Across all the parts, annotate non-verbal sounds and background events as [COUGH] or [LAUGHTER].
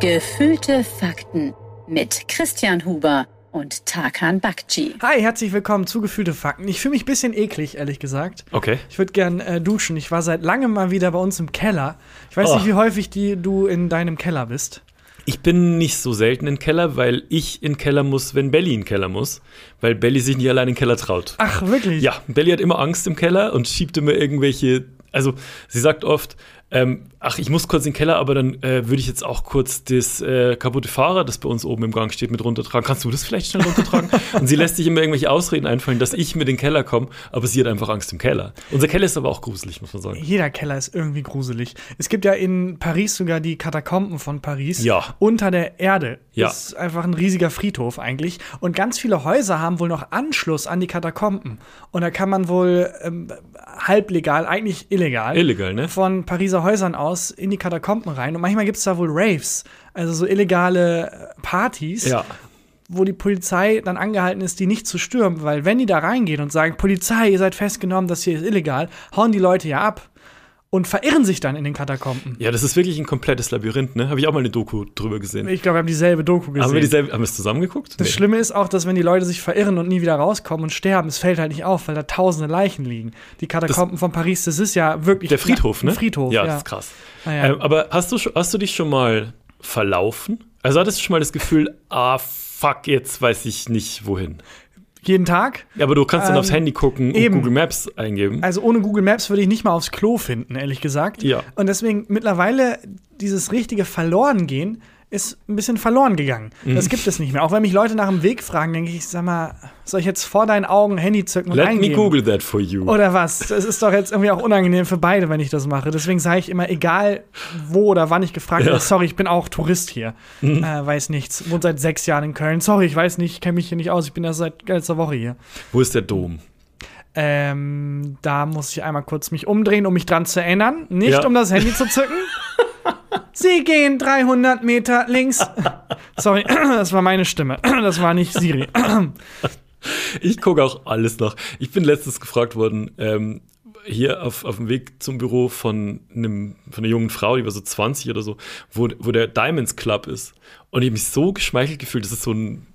Gefühlte Fakten mit Christian Huber und Tarkan Bakci. Hi, herzlich willkommen zu Gefühlte Fakten. Ich fühle mich ein bisschen eklig, ehrlich gesagt. Okay. Ich würde gern äh, duschen. Ich war seit langem mal wieder bei uns im Keller. Ich weiß Oh. nicht, wie häufig die, du in deinem Keller bist. Ich bin nicht so selten im Keller, weil ich in den Keller muss, wenn Belly in den Keller muss, weil Belly sich nicht allein in den Keller traut. Ach, wirklich? Ja, Belly hat immer Angst im Keller und schiebt immer irgendwelche. Also, sie sagt oft, ähm, ach, ich muss kurz in den Keller, aber dann äh, würde ich jetzt auch kurz das äh, kaputte Fahrrad, das bei uns oben im Gang steht, mit runtertragen. Kannst du das vielleicht schnell runtertragen? [LAUGHS] und sie lässt sich immer irgendwelche Ausreden einfallen, dass ich mit in den Keller komme, aber sie hat einfach Angst im Keller. Unser Keller ist aber auch gruselig, muss man sagen. Jeder Keller ist irgendwie gruselig. Es gibt ja in Paris sogar die Katakomben von Paris. Ja. Unter der Erde. Ja. Das ist einfach ein riesiger Friedhof eigentlich. Und ganz viele Häuser haben wohl noch Anschluss an die Katakomben. Und da kann man wohl ähm, halblegal, eigentlich illegal, Illegal, ne? von Pariser Häusern aus in die Katakomben rein. Und manchmal gibt es da wohl Raves, also so illegale äh, Partys, Ja. wo die Polizei dann angehalten ist, die nicht zu stürmen. Weil wenn die da reingehen und sagen, Polizei, ihr seid festgenommen, das hier ist illegal, hauen die Leute ja ab und verirren sich dann in den Katakomben. Ja, das ist wirklich ein komplettes Labyrinth, ne? Habe ich auch mal eine Doku drüber gesehen. Ich glaube, wir haben dieselbe Doku gesehen. Haben wir, dieselbe, haben wir es zusammen geguckt? das Schlimme ist auch, dass wenn die Leute sich verirren und nie wieder rauskommen und sterben, es fällt halt nicht auf, weil da tausende Leichen liegen. Die Katakomben von Paris, das ist ja wirklich Der Friedhof, ne? Friedhof, ja, ja. das ist krass. Ah, ja. Ähm, aber hast du, hast du dich schon mal verlaufen? Also hattest du schon mal das Gefühl, ah, fuck, jetzt weiß ich nicht wohin. Jeden Tag. Ja, aber du kannst dann Ähm, aufs Handy gucken eben. und Google Maps eingeben. Also ohne Google Maps würde ich nicht mal aufs Klo finden, ehrlich gesagt. Ja. Und deswegen mittlerweile dieses richtige Verlorengehen ist ein bisschen verloren gegangen. Mhm. Das gibt es nicht mehr. Auch wenn mich Leute nach dem Weg fragen, denke ich, sag mal, soll ich jetzt vor deinen Augen Handy zücken und Let eingeben? me Google that for you. Oder was? Das ist doch jetzt irgendwie auch unangenehm für beide, wenn ich das mache. Deswegen sage ich immer, egal wo oder wann ich gefragt Ja. Mhm. werde, sorry, ich bin auch Tourist hier. Äh, weiß nichts. Wohnt seit sechs Jahren in Köln. Sorry, ich weiß nicht, ich kenne mich hier nicht aus. Ich bin erst seit letzter Woche hier. Wo ist der Dom? Ähm, da muss ich einmal kurz mich umdrehen, um mich dran zu erinnern. Nicht Ja. um das Handy zu zücken. [LAUGHS] Sie gehen 300 Meter links. Sorry, das war meine Stimme. Das war nicht Siri. Ich gucke auch alles nach. Ich bin letztens gefragt worden, ähm, hier auf, auf dem Weg zum Büro von, einem, von einer jungen Frau, die war so 20 oder so, wo, wo der Diamonds Club ist. Und ich habe mich so geschmeichelt gefühlt. Das ist so ein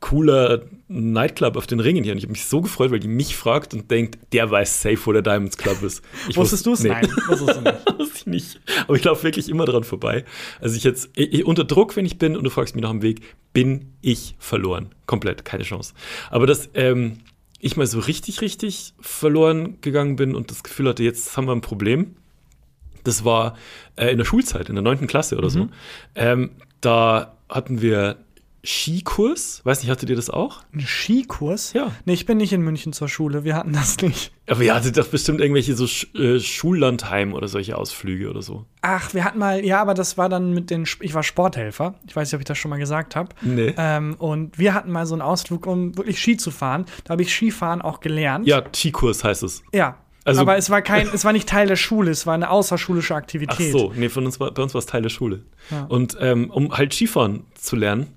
cooler Nightclub auf den Ringen hier. Und ich habe mich so gefreut, weil die mich fragt und denkt, der weiß safe, wo der Diamonds Club ist. Ich Wusstest du es? nee. Nein, wusstest du nicht. [LAUGHS] Wusste ich nicht. Aber ich laufe wirklich immer dran vorbei. Also ich jetzt, ich, unter Druck, wenn ich bin und du fragst mich nach dem Weg, bin ich verloren. Komplett, keine Chance. Aber dass ähm, ich mal so richtig, richtig verloren gegangen bin und das Gefühl hatte, jetzt haben wir ein Problem. Das war äh, in der Schulzeit, in der neunten Klasse oder so. Ähm, da hatten wir Skikurs. Weiß nicht, hattet ihr das auch? Ein Skikurs? Ja. Nee, ich bin nicht in München zur Schule. Wir hatten das nicht. Aber ihr hattet doch bestimmt irgendwelche so Sch äh, Schullandheim oder solche Ausflüge oder so. Ach, wir hatten mal, ja, aber das war dann mit den, ich war Sporthelfer. Ich weiß nicht, ob ich das schon mal gesagt habe. Nee. Ähm, und wir hatten mal so einen Ausflug, um wirklich Ski zu fahren. Da habe ich Skifahren auch gelernt. Ja, Skikurs heißt es. Ja. Also- aber es war kein, es war nicht Teil der Schule, es war eine außerschulische Ach Aktivität. so, nee, von uns war, bei uns war es Teil der Schule. Ja. Und ähm, um halt Skifahren zu lernen,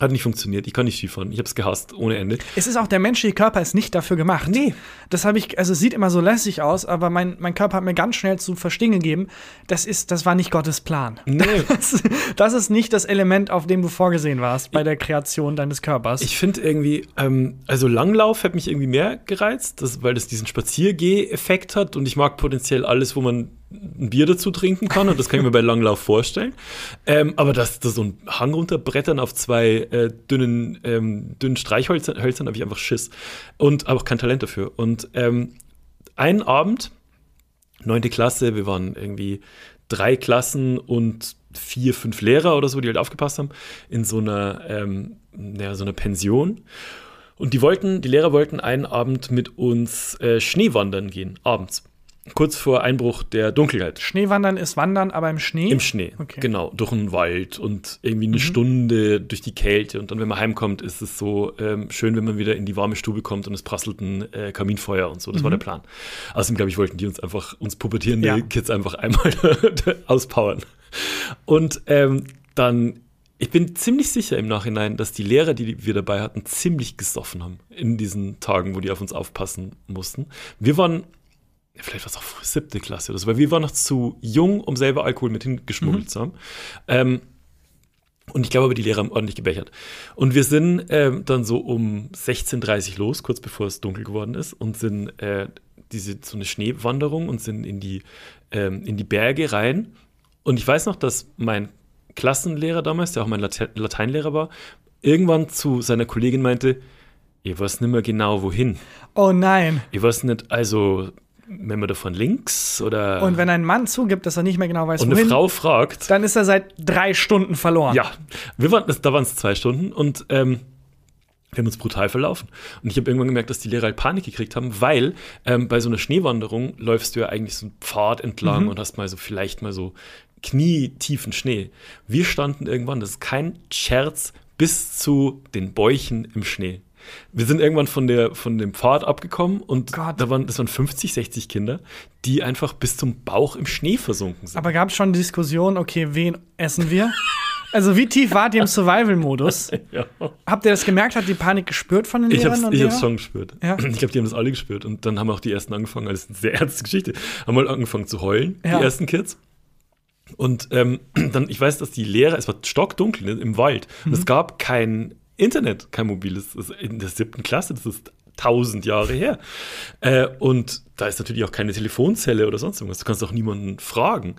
hat nicht funktioniert. Ich kann nicht Skifahren. Ich habe es gehasst, ohne Ende. Es ist auch, der menschliche Körper ist nicht dafür gemacht. Nee. Das habe ich, also es sieht immer so lässig aus, aber mein, mein Körper hat mir ganz schnell zu verstehen gegeben, das ist, das war nicht Gottes Plan. Nee. [LAUGHS] Das, das ist nicht das Element, auf dem du vorgesehen warst bei der Kreation deines Körpers. Ich finde irgendwie, ähm, also Langlauf hat mich irgendwie mehr gereizt, das, weil das diesen Spaziergeh-Effekt hat und ich mag potenziell alles, wo man ein Bier dazu trinken kann und das kann ich mir bei Langlauf vorstellen. Ähm, aber dass da so ein Hang runterbrettern auf zwei äh, dünnen, ähm, dünnen Streichhölzern Hölzern habe ich einfach Schiss und aber auch kein Talent dafür. Und ähm, einen Abend, neunte Klasse, wir waren irgendwie drei Klassen und vier, fünf Lehrer oder so, die halt aufgepasst haben, in so einer, ähm, ja, so einer Pension. Und die wollten, die Lehrer wollten einen Abend mit uns äh, Schneewandern gehen, abends. Kurz vor Einbruch der Dunkelheit. Schneewandern ist Wandern, aber im Schnee. Im Schnee, Okay. genau, durch einen Wald und irgendwie eine Stunde durch die Kälte. Und dann, wenn man heimkommt, ist es so ähm, schön, wenn man wieder in die warme Stube kommt und es prasselt ein äh, Kaminfeuer und so. Das war der Plan. Außerdem, glaube ich, wollten die uns einfach, uns pubertierende Ja. Kids einfach einmal [LAUGHS] auspowern. Und ähm, dann, ich bin ziemlich sicher im Nachhinein, dass die Lehrer, die wir dabei hatten, ziemlich gesoffen haben in diesen Tagen, wo die auf uns aufpassen mussten. Wir waren vielleicht war es auch siebte Klasse oder so, weil wir waren noch zu jung, um selber Alkohol mit hingeschmuggelt zu haben. Ähm, Und ich glaube aber, die Lehrer haben ordentlich gebechert. Und wir sind ähm, dann so um 16.30 Uhr los, kurz bevor es dunkel geworden ist, und sind äh, diese so eine Schneewanderung und sind in die, ähm, in die Berge rein. Und ich weiß noch, dass mein Klassenlehrer damals, der auch mein Late Lateinlehrer war, irgendwann zu seiner Kollegin meinte, ich weiß nicht mehr genau wohin. Oh nein. Ich weiß nicht, also wenn man da von links oder Und wenn ein Mann zugibt, dass er nicht mehr genau weiß, und eine wohin, Frau fragt, dann ist er seit drei Stunden verloren. ja, wir waren, da waren es zwei Stunden und ähm, wir haben uns brutal verlaufen. Und ich habe irgendwann gemerkt, dass die Lehrer halt Panik gekriegt haben, weil ähm, bei so einer Schneewanderung läufst du ja eigentlich so einen Pfad entlang und hast mal so vielleicht mal so knietiefen Schnee. Wir standen irgendwann, das ist kein Scherz, bis zu den Bäuchen im Schnee. Wir sind irgendwann von, der, von dem Pfad abgekommen und Gott. da waren, das waren 50, 60 Kinder, die einfach bis zum Bauch im Schnee versunken sind. Aber gab es schon Diskussion, okay, wen essen wir? Also wie tief wart ihr im Survival-Modus? [LAUGHS] ja. Habt ihr das gemerkt? Hat die Panik gespürt von den Ich Lehrern hab's, und ich hab's schon gespürt. Ja. [CLEARS THROAT] Ich glaube, die haben das alle gespürt. Und dann haben auch die ersten angefangen, als eine sehr ernste Geschichte, haben mal angefangen zu heulen, Ja. die ersten Kids. Und ähm, [CLEARS THROAT] dann, ich weiß, dass die Lehrer, es war stockdunkel ne, im Wald. Und Mhm. es gab kein Internet, kein mobiles. In der siebten Klasse, das ist tausend Jahre her. Äh, und da ist natürlich auch keine Telefonzelle oder sonst irgendwas. Du kannst auch niemanden fragen.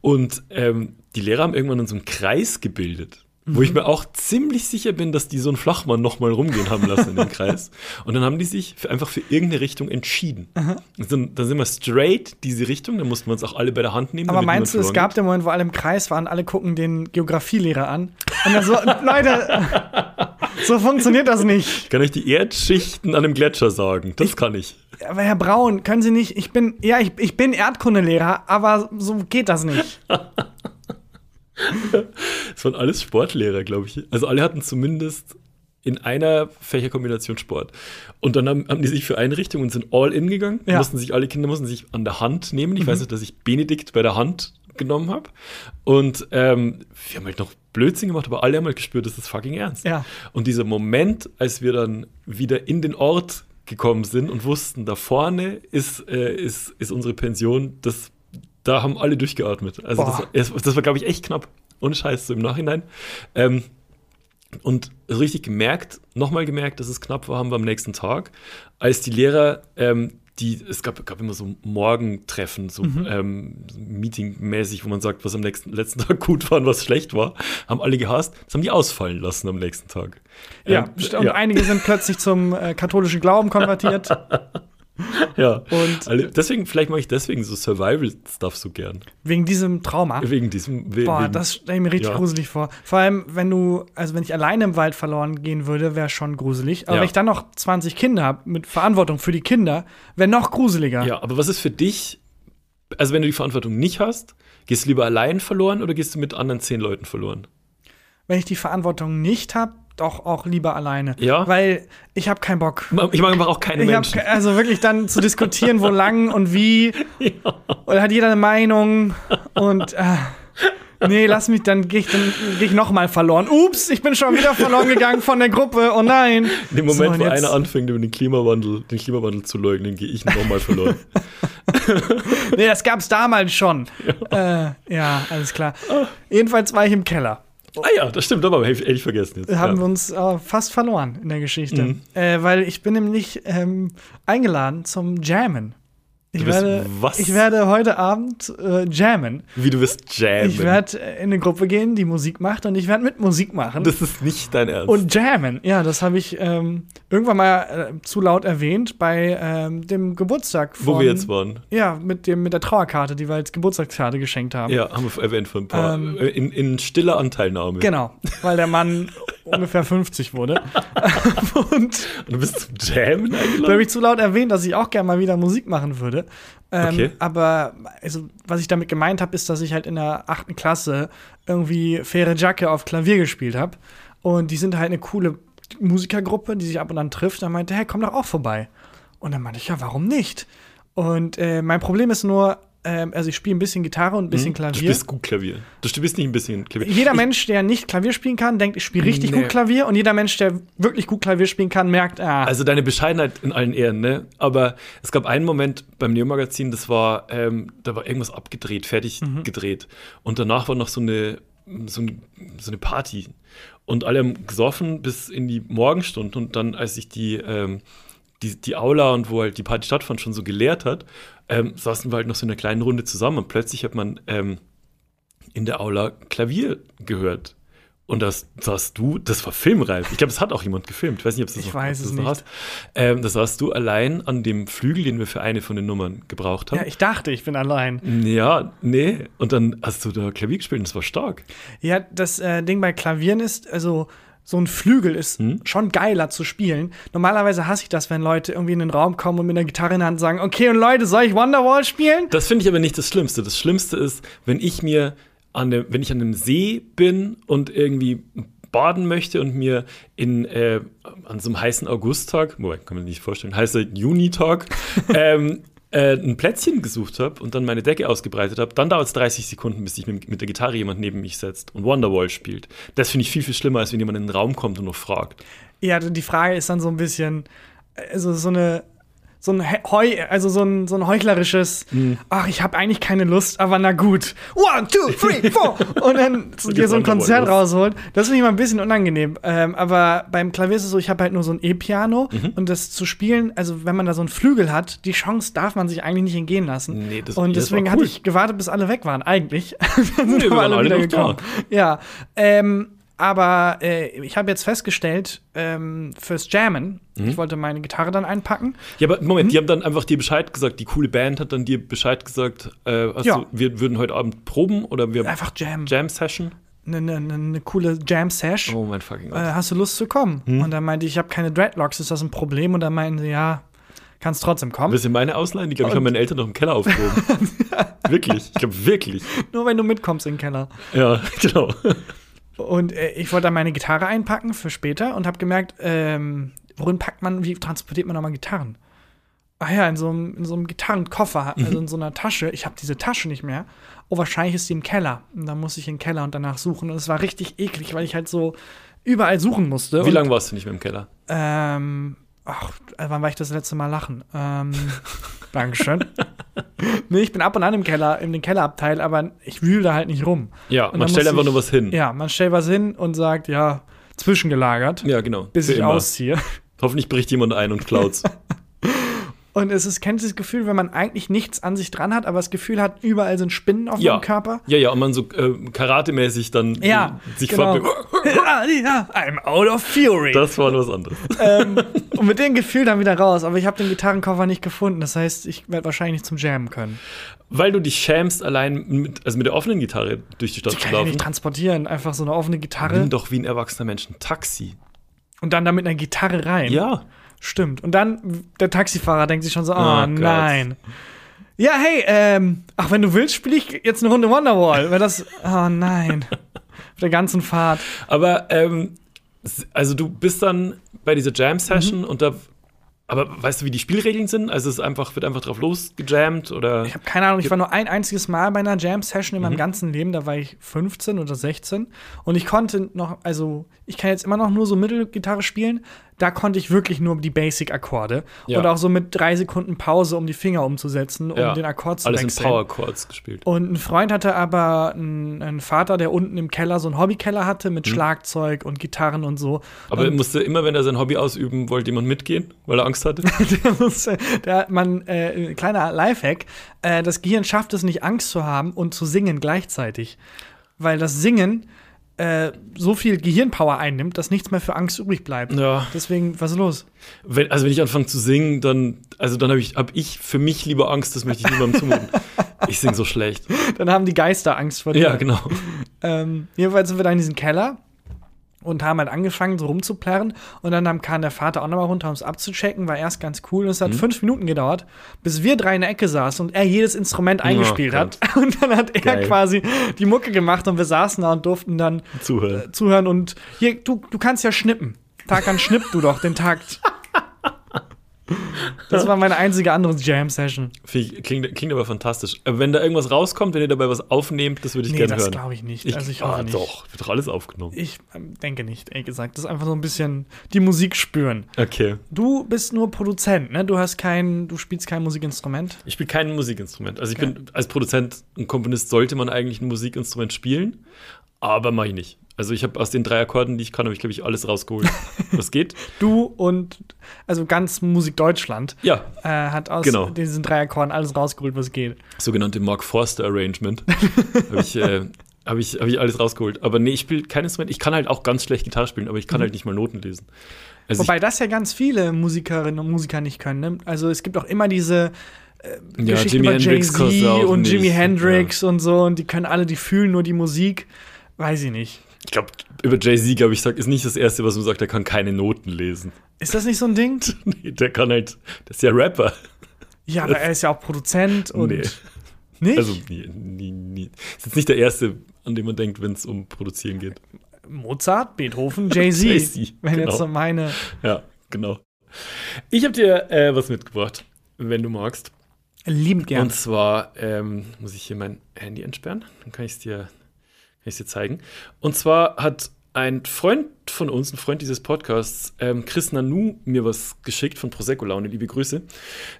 Und ähm, die Lehrer haben irgendwann dann so einen Kreis gebildet. Wo Mhm. ich mir auch ziemlich sicher bin, dass die so einen Flachmann nochmal rumgehen haben lassen in den Kreis. [LAUGHS] Und dann haben die sich für, einfach für irgendeine Richtung entschieden. Und dann, dann sind wir straight diese Richtung, dann mussten wir uns auch alle bei der Hand nehmen. Aber meinst du, es gab den Moment, wo alle im Kreis waren, alle gucken den Geografielehrer an? Und dann so, [LAUGHS] Leute, so funktioniert das nicht. Ich kann euch die Erdschichten an einem Gletscher sagen. Das kann ich. Aber Herr Braun, können Sie nicht, ich bin, ja, ich, ich bin Erdkundelehrer, aber so geht das nicht. [LAUGHS] Das waren alles Sportlehrer, glaube ich. Also alle hatten zumindest in einer Fächerkombination Sport. Und dann haben, haben die sich für eine Richtung und sind all in gegangen. Ja. Mussten sich, alle Kinder mussten sich an der Hand nehmen. Ich weiß nicht, dass ich Benedikt bei der Hand genommen habe. Und ähm, wir haben halt noch Blödsinn gemacht, aber alle haben halt gespürt, das ist fucking ernst. Ja. Und dieser Moment, als wir dann wieder in den Ort gekommen sind und wussten, da vorne ist, äh, ist, ist unsere Pension, das, da haben alle durchgeatmet. Also das, Boah. das war, glaube ich, echt knapp. Ohne Scheiß, so im Nachhinein. Ähm, und so richtig gemerkt, nochmal gemerkt, dass es knapp war, haben wir am nächsten Tag, als die Lehrer, ähm, die, es gab, gab immer so Morgentreffen, so ähm, so Meeting-mäßig, wo man sagt, was am nächsten, letzten [LAUGHS] Tag gut war und was schlecht war, haben alle gehasst. Das haben die ausfallen lassen am nächsten Tag. Ja, Ähm, und ja. einige sind plötzlich zum äh, katholischen Glauben konvertiert. [LAUGHS] [LAUGHS] Ja. Und- Alle, deswegen, vielleicht mache ich deswegen so Survival-Stuff so gern. Wegen diesem Trauma. Wegen diesem. we- Boah, wegen, das stelle ich mir richtig Ja. gruselig vor. Vor allem, wenn du, also wenn ich alleine im Wald verloren gehen würde, wäre schon gruselig. Aber Ja. wenn ich dann noch 20 Kinder habe mit Verantwortung für die Kinder, wäre noch gruseliger. Ja, aber was ist für dich, also wenn du die Verantwortung nicht hast, gehst du lieber allein verloren oder gehst du mit anderen zehn Leuten verloren? Wenn ich die Verantwortung nicht habe, doch auch lieber alleine. Ja? Weil ich habe keinen Bock. Ich mag einfach auch keine Ich hab, Menschen. ke- also wirklich dann zu diskutieren, wo [LAUGHS] lang und wie. Oder hat jeder eine Meinung und äh, nee, lass mich, dann gehe ich, dann geh ich noch mal verloren. Ups, ich bin schon wieder verloren gegangen von der Gruppe. Oh nein. In dem Moment, So, und wo jetzt- einer anfängt, über den Klimawandel, den Klimawandel zu leugnen, gehe ich nochmal verloren. [LAUGHS] Nee, das gab's damals schon. Ja, äh, ja alles klar. Jedenfalls war ich im Keller. Ah ja, das stimmt, aber hätte ich vergessen jetzt. haben ja. wir uns äh, fast verloren in der Geschichte. Mhm. Äh, weil ich bin nämlich ähm, eingeladen zum Jammen. Ich werde, was? ich werde heute Abend äh, jammen. Wie du wirst jammen. Ich werde in eine Gruppe gehen, die Musik macht und ich werde mit Musik machen. das ist nicht dein Ernst. und jammen. Ja, das habe ich ähm, irgendwann mal äh, zu laut erwähnt bei ähm, dem Geburtstag von, wo wir jetzt waren. Ja, mit, dem, mit der Trauerkarte, die wir als Geburtstagskarte geschenkt haben. Ja, haben wir erwähnt vor ein paar. Ähm, äh, in, in stiller Anteilnahme. Genau, weil der Mann [LAUGHS] ungefähr 50 wurde. [LAUGHS] und du bist zum Jammen da habe ich zu laut erwähnt, dass ich auch gerne mal wieder Musik machen würde. Ähm, Okay. Aber also, was ich damit gemeint habe, ist, dass ich halt in der achten Klasse irgendwie faire Jacke auf Klavier gespielt habe. Und die sind halt eine coole Musikergruppe, die sich ab und an trifft. Da meinte, hey, komm doch auch vorbei. Und dann meinte ich, ja, warum nicht? Und äh, mein Problem ist nur, ähm, also ich spiele ein bisschen Gitarre und ein bisschen Du Klavier. spielst gut Klavier. Du spielst nicht ein bisschen Klavier. Jeder Mensch, der nicht Klavier spielen kann, denkt, ich spiele richtig Nee. gut Klavier. Und jeder Mensch, der wirklich gut Klavier spielen kann, merkt, ah, Also deine Bescheidenheit in allen Ehren, ne? Aber es gab einen Moment beim Neo-Magazin, das war, ähm, da war irgendwas abgedreht, fertig Mhm. gedreht. Und danach war noch so eine so, ein, so eine Party. Und alle haben gesoffen bis in die Morgenstunden. Und dann, als ich die, ähm, die, die Aula und wo halt die Party stattfand, schon so geleert hat, ähm, saßen wir halt noch so in einer kleinen Runde zusammen. Und plötzlich hat man ähm, in der Aula Klavier gehört. Und das saßt du, das war filmreif. Ich glaube, das hat auch jemand gefilmt. Ich weiß nicht, ob es das Ich noch, weiß es nicht. hast. Ähm, das saßt du allein an dem Flügel, den wir für eine von den Nummern gebraucht haben. Ja, ich dachte, ich bin allein. Ja, nee. Und dann hast du da Klavier gespielt und das war stark. Ja, das äh, Ding bei Klavieren ist, also so ein Flügel ist Hm? schon geiler zu spielen. Normalerweise hasse ich das, wenn Leute irgendwie in den Raum kommen und mit einer Gitarre in der Hand sagen, okay, und Leute, soll ich Wonderwall spielen? Das finde ich aber nicht das Schlimmste. Das Schlimmste ist, wenn ich mir an dem, wenn ich an einem See bin und irgendwie baden möchte und mir in äh, an so einem heißen Augusttag, Moment, kann man sich nicht vorstellen, heißer Junitag, [LAUGHS] ähm, äh, ein Plätzchen gesucht habe und dann meine Decke ausgebreitet habe, dann dauert es 30 Sekunden, bis sich mit, mit der Gitarre jemand neben mich setzt und Wonderwall spielt. Das finde ich viel, viel schlimmer, als wenn jemand in den Raum kommt und noch fragt. Ja, die Frage ist dann so ein bisschen, also so eine, so ein Heu, also so ein, so ein heuchlerisches, Mhm. ach, ich habe eigentlich keine Lust, aber na gut. One, two, three, four. Und dann [LAUGHS] dir so ein Konzert rausholt. Das finde ich mal ein bisschen unangenehm. Ähm, aber beim Klavier ist es so, ich habe halt nur so ein E-Piano Mhm. und das zu spielen, also wenn man da so einen Flügel hat, die Chance darf man sich eigentlich nicht entgehen lassen. Nee, das- und deswegen war hatte cool. ich gewartet, bis alle weg waren, eigentlich. [LAUGHS] dann sind wir aber alle noch gekommen. Ja, ähm, aber äh, ich habe jetzt festgestellt, ähm, fürs Jammen, Mhm. ich wollte meine Gitarre dann einpacken. Ja, aber? Moment, die haben dann einfach dir Bescheid gesagt, die coole Band hat dann dir Bescheid gesagt, äh, hast Ja. wir würden heute Abend proben oder wir Einfach Jam. Jam-Session? Eine ne, ne, coole Jam-Sash. Oh mein fucking Gott. Äh, hast du Lust zu kommen? Hm? Und dann meinte ich, ich habe keine Dreadlocks, ist das ein Problem? Und dann meinten sie, ja, kannst trotzdem kommen. Willst du meine ausleihen? Die, glaube ich, haben meine Eltern noch im Keller aufgehoben. [LAUGHS] wirklich, ich glaube wirklich. Nur wenn du mitkommst in den Keller. Ja, [LAUGHS] genau. Und äh, ich wollte dann meine Gitarre einpacken für später und habe gemerkt, ähm, worin packt man, wie transportiert man nochmal Gitarren? Ach ja, in so einem, in so einem Gitarrenkoffer, Mhm. also in so einer Tasche. Ich habe diese Tasche nicht mehr. Oh, wahrscheinlich ist die im Keller. Und dann muss ich in den Keller und danach suchen. Und es war richtig eklig, weil ich halt so überall suchen musste. Wie lange warst du nicht mehr im Keller? Ähm, ach, äh, wann war ich das letzte Mal lachen? Ähm, [LAUGHS] Dankeschön. [LAUGHS] nee, ich bin ab und an im Keller, in den Kellerabteil, aber ich wühle da halt nicht rum. Ja, Und man stellt einfach ich- nur was hin. Ja, man stellt was hin und sagt, ja, zwischengelagert, Ja, genau. bis Für ich immer. ausziehe. Hoffentlich bricht jemand ein und klaut's. [LAUGHS] Und es ist, kennt das Gefühl, wenn man eigentlich nichts an sich dran hat, aber das Gefühl hat, überall sind Spinnen auf ja. meinem Körper? Ja, ja, und man so äh, karatemäßig dann Ja, äh, sich genau. [LAUGHS] ja, ja, I'm out of fury. Das war was anderes. ähm, und mit dem Gefühl dann wieder raus. Aber ich habe den Gitarrenkoffer nicht gefunden. Das heißt, ich werde wahrscheinlich nicht zum Jammen können. Weil du dich schämst, allein mit, also mit der offenen Gitarre durch die Stadt Die zu kann ich laufen. nicht transportieren. Einfach so eine offene Gitarre Nimm doch wie ein erwachsener Mensch ein Taxi. und dann da mit einer Gitarre rein. Ja. Stimmt. Und dann der Taxifahrer denkt sich schon so, oh, Oh Gott. nein. Ja, hey, ähm, ach, wenn du willst, spiele ich jetzt eine Runde Wonderwall. Weil das, [LAUGHS] oh nein. Auf der ganzen Fahrt. Aber, ähm, also du bist dann bei dieser Jam-Session Mhm. und da. Aber weißt du, wie die Spielregeln sind? Also es einfach, wird einfach drauf losgejammt oder. Ich habe keine Ahnung, ich war nur ein einziges Mal bei einer Jam-Session in Mhm. meinem ganzen Leben. Da war ich 15 oder 16. Und ich konnte noch, also ich kann jetzt immer noch nur so Mittelgitarre spielen. Da konnte ich wirklich nur die Basic-Akkorde. Ja. Und auch so mit drei Sekunden Pause, um die Finger umzusetzen, um Ja. den Akkord zu Alles in wechseln. Power Chords gespielt. Und ein Freund hatte aber einen, einen Vater, der unten im Keller so einen Hobbykeller hatte Mhm. mit Schlagzeug und Gitarren und so. Aber er und musste immer, wenn er sein Hobby ausüben wollte, jemand mitgehen, weil er Angst hatte. [LAUGHS] der musste, der, man, äh, kleiner Lifehack, äh, das Gehirn schafft es nicht, Angst zu haben und zu singen gleichzeitig. Weil das Singen äh, so viel Gehirnpower einnimmt, dass nichts mehr für Angst übrig bleibt. Ja. Deswegen, was ist los? Wenn, also wenn ich anfange zu singen, dann, also dann habe ich, hab ich für mich lieber Angst, das möchte ich niemandem zumuten. [LAUGHS] ich singe so schlecht. Dann haben die Geister Angst vor dir. Ja, genau. Ähm, jedenfalls sind wir da in diesem Keller und haben halt angefangen, so rumzuplärren. Und dann kam- der Vater auch nochmal runter, um es abzuchecken. War erst ganz cool. Und es hat Mhm. fünf Minuten gedauert, bis wir drei in der Ecke saßen und er jedes Instrument eingespielt Oh hat. [LAUGHS] Und dann hat er Geil. quasi die Mucke gemacht und wir saßen da und durften dann Zuhören. zuhören. Und hier, du, du kannst ja schnippen. Tarkan, schnipp du doch den Takt. [LAUGHS] Das war meine einzige andere Jam-Session. Klingt, klingt aber fantastisch. Äh, Wenn da irgendwas rauskommt, wenn ihr dabei was aufnehmt, das würde ich Nee, gerne das hören. glaube ich nicht. Ich, also ich ah, nicht. doch, wird doch alles aufgenommen. Ich ähm, denke nicht, ehrlich gesagt. Das ist einfach so ein bisschen die Musik spüren. Okay. Du bist nur Produzent, ne? Du hast kein, du spielst kein Musikinstrument. Ich spiele kein Musikinstrument. Also ich bin als Produzent und Komponist sollte man eigentlich ein Musikinstrument spielen. aber mach ich nicht. Also ich habe aus den drei Akkorden, die ich kann, habe ich, glaube ich, alles rausgeholt. [LAUGHS] Was geht? Du und also ganz Musik Deutschland Ja, äh, hat aus Genau. diesen drei Akkorden alles rausgeholt, was geht. sogenannte Mark Forster Arrangement. [LAUGHS] habe ich, äh, hab ich, hab ich alles rausgeholt. Aber nee, ich spiele kein Instrument. Ich kann halt auch ganz schlecht Gitarre spielen, aber ich kann halt nicht mal Noten lesen. Also Wobei das ja ganz viele Musikerinnen und Musiker nicht können. Ne? Also es gibt auch immer diese ich, ja, Geschichten Jimi über Jay-Z und nicht. Jimi Hendrix und so und die können alle, die fühlen nur die Musik. Weiß ich nicht. Ich glaube, über Jay-Z, glaube ich, sagt, ist nicht das Erste, was man sagt, der kann keine Noten lesen. Ist das nicht so ein Ding? [LAUGHS] Nee, der kann halt, das ist ja Rapper. Ja, aber er ist ja auch Produzent und Nee. nicht? Also, nie, nie, nie. Ist jetzt nicht der Erste, an den man denkt, wenn es um Produzieren geht. Mozart, Beethoven, [LAUGHS] Jay-Z. Jay-Z, wenn genau. jetzt so meine. Ja, genau. Ich habe dir äh, was mitgebracht, wenn du magst. Liebend gern. Und zwar ähm, muss ich hier mein Handy entsperren, dann kann ich es dir, kann ich's dir zeigen. Und zwar hat ein Freund von uns, ein Freund dieses Podcasts, ähm, Chris Nanu, mir was geschickt von Prosecco Laune, liebe Grüße.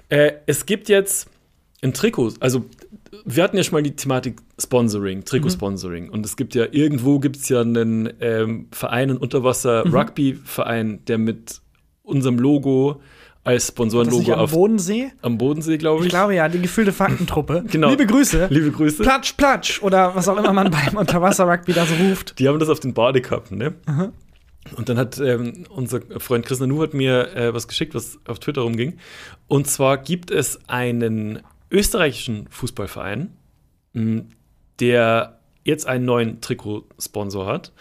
Äh, es gibt jetzt ein Trikot, also wir hatten ja schon mal die Thematik Sponsoring, Trikotsponsoring. Und es gibt ja, irgendwo gibt es ja einen ähm, Verein, einen Unterwasser-Rugby-Verein, der mit unserem Logo als Sponsorenlogo am auf, Bodensee? am Bodensee, glaube ich. Ich glaube ja, die gefühlte Faktentruppe. [LAUGHS] Genau. Liebe Grüße. Liebe Grüße. Platsch, platsch. Oder was auch immer man beim [LAUGHS] Unterwasser-Rugby da so ruft. Die haben das auf den Badekappen, ne? Und dann hat ähm, unser Freund Chris Nanu hat mir äh, was geschickt, was auf Twitter rumging. Und zwar gibt es einen österreichischen Fußballverein, mh, der jetzt einen neuen Trikotsponsor hat.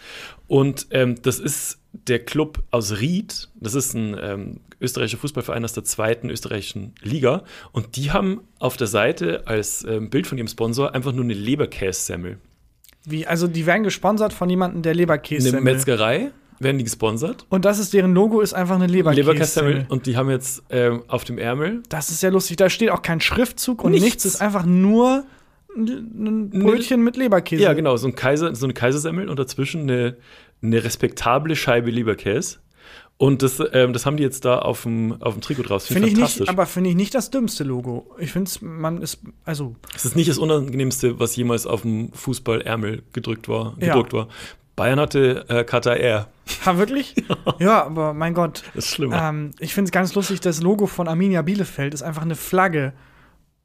Und ähm, das ist der Club aus Ried. Das ist ein ähm, österreichischer Fußballverein aus der zweiten österreichischen Liga. Und die haben auf der Seite als ähm, Bild von ihrem Sponsor einfach nur eine Leberkässemmel. Wie, also die werden gesponsert von jemandem, der Leberkäse Eine Metzgerei werden die gesponsert. Und das ist deren Logo, ist einfach eine Leberkäse. Leberkässemmel und die haben jetzt ähm, auf dem Ärmel Das ist ja lustig. Da steht auch kein Schriftzug und Nichts. nichts. ist einfach nur ein Brötchen mit Leberkäse. ja genau so ein Kaiser so eine Kaisersemmel und dazwischen eine, eine respektable Scheibe Leberkäse und das ähm, das haben die jetzt da auf dem auf dem Trikot draus Finde ich fantastisch nicht, aber finde ich nicht das dümmste Logo. Ich finde es, man ist, also, es ist nicht das unangenehmste was jemals auf dem Fußballärmel gedrückt war Ja. gedruckt war Bayern hatte äh, Katar Air ha, wirklich? [LAUGHS] ja. aber mein Gott. das ist schlimmer Ähm, ich finde es ganz lustig, das Logo von Arminia Bielefeld ist einfach eine Flagge.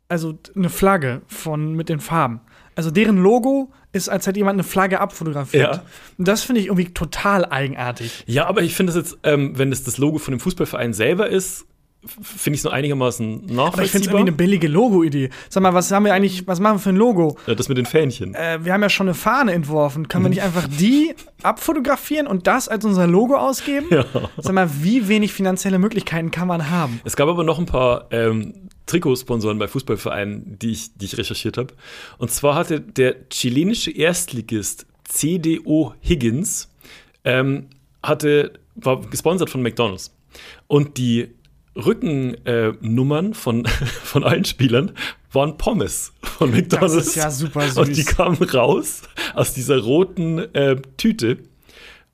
Also eine Flagge von, mit den Farben. Also deren Logo ist, als hätte jemand eine Flagge abfotografiert. Ja. Und das finde ich irgendwie total eigenartig. ja aber ich finde es jetzt ähm, wenn es das Logo von dem Fußballverein selber ist finde ich es nur einigermaßen Aber ich finde es nachvollziehbar irgendwie eine billige Logo-Idee. Sag mal, was haben wir eigentlich, was machen wir für ein Logo? ja, das mit den Fähnchen Äh, wir haben ja schon eine Fahne entworfen. Können wir nicht einfach die abfotografieren und das als unser Logo ausgeben? ja. Sag mal, wie wenig finanzielle Möglichkeiten kann man haben? Es gab aber noch ein paar ähm, Trikotsponsoren bei Fußballvereinen, die ich, die ich recherchiert habe. Und zwar hatte der chilenische Erstligist CDO Higgins ähm, hatte, war gesponsert von McDonalds. Und die Rückennummern äh, von, [LAUGHS] von allen Spielern waren Pommes von McDonalds. Das ist ja super süß. Und die kamen raus aus dieser roten äh, Tüte.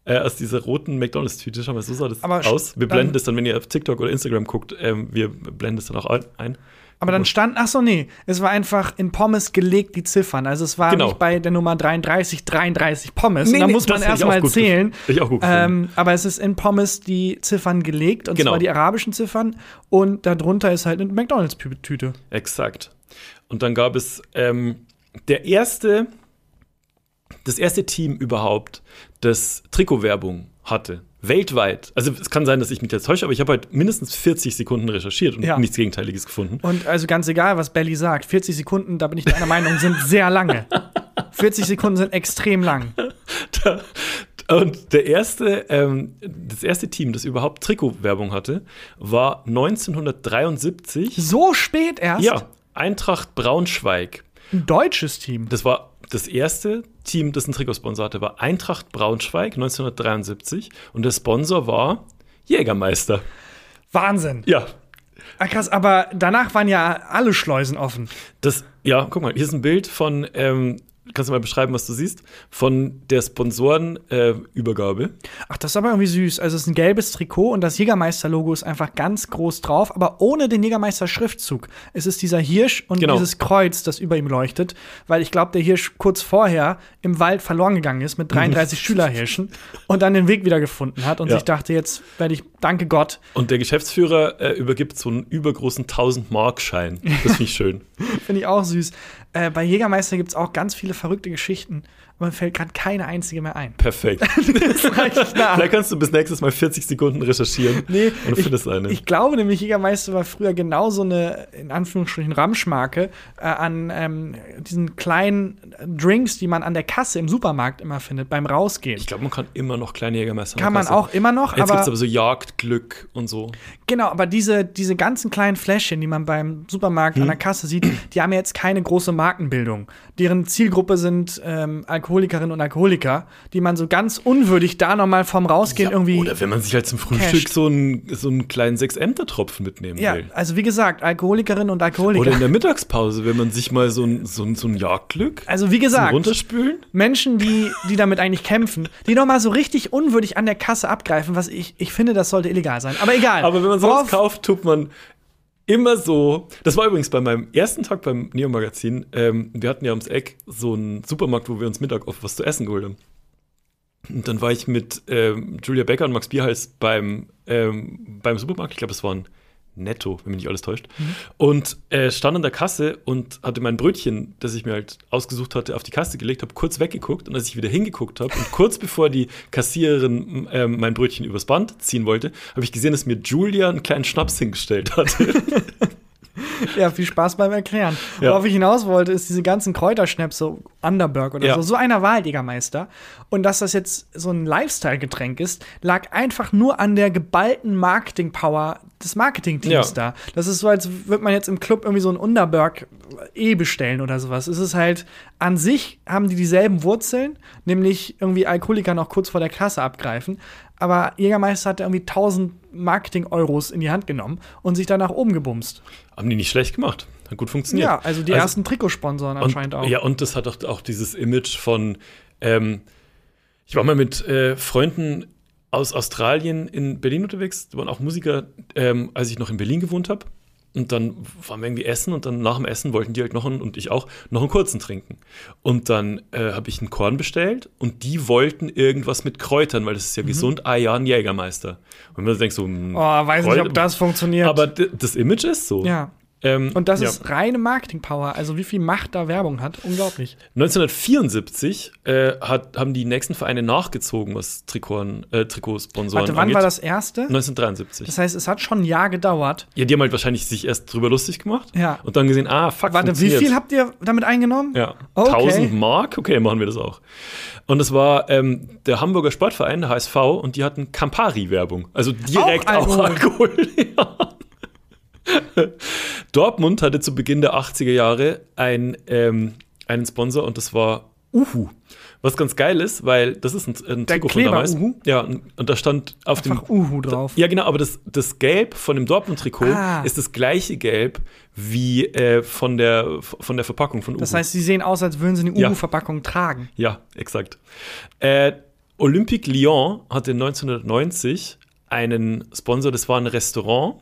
Äh, aus dieser roten McDonalds-Tüte. Schau mal, so sah das Aber aus. Wir blenden das dann, wenn ihr auf TikTok oder Instagram guckt, ähm, wir blenden das dann auch ein-. Aber dann stand, ach so, nee, es war einfach in Pommes gelegt, die Ziffern. Also es war Genau. nicht bei der Nummer 33, 33 Pommes. Nee, und da nee, muss man erstmal zählen. ich auch gut ähm, aber es ist in Pommes die Ziffern gelegt, und Genau. zwar die arabischen Ziffern. Und darunter ist halt eine McDonalds-Tüte. Exakt. Und dann gab es ähm, der erste, das erste Team überhaupt, das Trikotwerbung hatte. Weltweit. Also es kann sein, dass ich mich jetzt täusche, aber ich habe halt mindestens 40 Sekunden recherchiert und Ja. nichts Gegenteiliges gefunden. Und also ganz egal, was Belly sagt, 40 Sekunden, da bin ich deiner Meinung, sind sehr lange. 40 Sekunden sind extrem lang. Und der erste, ähm, das erste Team, das überhaupt Trikotwerbung hatte, war 1973. So spät erst? Ja, Eintracht Braunschweig. Ein deutsches Team. Das war das erste Team, das einen Trikotsponsor hatte, war Eintracht Braunschweig 1973 und der Sponsor war Jägermeister. Wahnsinn. Ja, Ah, krass, aber danach waren ja alle Schleusen offen. das, ja, guck mal, hier ist ein Bild von ähm, kannst du mal beschreiben, was du siehst, von der Sponsorenübergabe. Ach, das ist aber irgendwie süß. Also es ist ein gelbes Trikot und das Jägermeister-Logo ist einfach ganz groß drauf, aber ohne den Jägermeister-Schriftzug. Es ist dieser Hirsch und Genau. dieses Kreuz, das über ihm leuchtet, weil ich glaube, der Hirsch kurz vorher im Wald verloren gegangen ist mit 33 [LAUGHS] Schülerhirschen und dann den Weg wieder gefunden hat und Ja. sich dachte, jetzt werde ich, danke Gott, Und der Geschäftsführer äh, übergibt so einen übergroßen 1000-Mark-Schein. Das finde ich schön. [LAUGHS] finde ich auch süß. Äh, bei Jägermeister gibt es auch ganz viele verrückte Geschichten, aber mir fällt gerade keine einzige mehr ein. Perfekt. [LAUGHS] Vielleicht kannst du bis nächstes Mal 40 Sekunden recherchieren Nee, und du ich, findest eine. ich glaube nämlich, Jägermeister war früher genau so eine, in Anführungsstrichen, Ramschmarke äh, an ähm, diesen kleinen Drinks, die man an der Kasse im Supermarkt immer findet, beim Rausgehen. Ich glaube, man kann immer noch kleine Jägermeister Kann man auch immer noch, Jetzt gibt aber, es aber so Jagdglück und so. genau, aber diese, diese ganzen kleinen Fläschchen, die man beim Supermarkt Hm. an der Kasse sieht, die haben ja jetzt keine große Markenbildung. Deren Zielgruppe sind ähm, Alkoholikerinnen und Alkoholiker, die man so ganz unwürdig da nochmal vom Rausgehen irgendwie. Oder wenn man sich halt zum Frühstück casht. so einen, so einen kleinen 6-Emter-Tropfen mitnehmen ja, will. also wie gesagt, Alkoholikerinnen und Alkoholiker. Oder in der Mittagspause, wenn man sich mal so ein, so ein, so ein Jagdglück also wie gesagt, runterspülen. Menschen, die, die damit eigentlich kämpfen, die noch mal so richtig unwürdig an der Kasse abgreifen, was ich, ich finde, das sollte illegal sein. Aber egal. Aber wenn man sowas kauft, tut man immer so. Das war übrigens bei meinem ersten Tag beim Neo-Magazin. Ähm, wir hatten ja ums Eck so einen Supermarkt, wo wir uns Mittag auf was zu essen geholt haben. Und dann war ich mit ähm, Julia Becker und Max Bierhals beim, ähm, beim Supermarkt. Ich glaube, es war ein Netto, wenn mich nicht alles täuscht. Und äh, stand an der Kasse und hatte mein Brötchen, das ich mir halt ausgesucht hatte, auf die Kasse gelegt, habe kurz weggeguckt und als ich wieder hingeguckt habe und kurz bevor die Kassiererin ähm, mein Brötchen übers Band ziehen wollte, habe ich gesehen, dass mir Julia einen kleinen Schnaps hingestellt hatte. [LAUGHS] Ja, viel Spaß beim Erklären. Ja. Worauf ich hinaus wollte, ist diese ganzen Kräuterschnäpse, Underberg oder Ja. so. So einer war halt Jägermeister. Und dass das jetzt so ein Lifestyle-Getränk ist, lag einfach nur an der geballten Marketing-Power des Marketing-Teams Ja. da. Das ist so, als würde man jetzt im Club irgendwie so ein Underberg eh bestellen oder sowas. Es ist halt, an sich haben die dieselben Wurzeln, nämlich irgendwie Alkoholiker noch kurz vor der Klasse abgreifen. Aber Jägermeister hat irgendwie 1000 Marketing-Euros in die Hand genommen und sich da nach oben gebumst. Haben die nicht schlecht gemacht. Hat gut funktioniert. Ja, also die ersten Trikotsponsoren anscheinend und, auch. Ja, und das hat auch, auch dieses Image von, ähm, ich war mal mit äh, Freunden aus Australien in Berlin unterwegs, die waren auch Musiker, ähm, als ich noch in Berlin gewohnt habe. Und dann waren wir irgendwie essen und dann nach dem Essen wollten die halt noch einen, und ich auch noch einen kurzen trinken. Und dann äh, habe ich einen Korn bestellt und die wollten irgendwas mit Kräutern, weil das ist ja gesund. Ah ja, ein Jägermeister. Und man denkt so, hm, Mhm. Oh, weiß nicht, ob das funktioniert. aber das Image ist so. ja. Ähm, Und das ja. ist reine Marketing-Power. Also wie viel Macht da Werbung hat. Unglaublich. 1974 äh, hat, haben die nächsten Vereine nachgezogen, was Trikoten, äh, Trikotsponsoren Warte, wann angeht. war das erste? 1973. Das heißt, es hat schon ein Jahr gedauert. ja, die haben halt wahrscheinlich sich erst drüber lustig gemacht Ja. und dann gesehen, ah, fuck, Warte, wie viel habt ihr damit eingenommen? Ja, Okay. 1000 Mark, okay, machen wir das auch. Und das war ähm, der Hamburger Sportverein, der HSV, und die hatten Campari-Werbung. Also direkt Auch auch Alkohol. Alkohol. [LAUGHS] ja. [LAUGHS] Dortmund hatte zu Beginn der 80er Jahre ein, ähm, einen Sponsor und das war Uhu. Was ganz geil ist, weil das ist ein, ein Der Trikot Kleber, von damals. Uhu? Ja, und, da stand auf Einfach dem Uhu drauf. ja, genau, aber das, das Gelb von dem Dortmund-Trikot Ah. ist das gleiche Gelb wie äh, von, der, von der Verpackung von Uhu. Das heißt, sie sehen aus, als würden sie eine Ja. Uhu-Verpackung tragen. Ja, exakt. Äh, Olympique Lyon hatte 1990 einen Sponsor, das war ein Restaurant.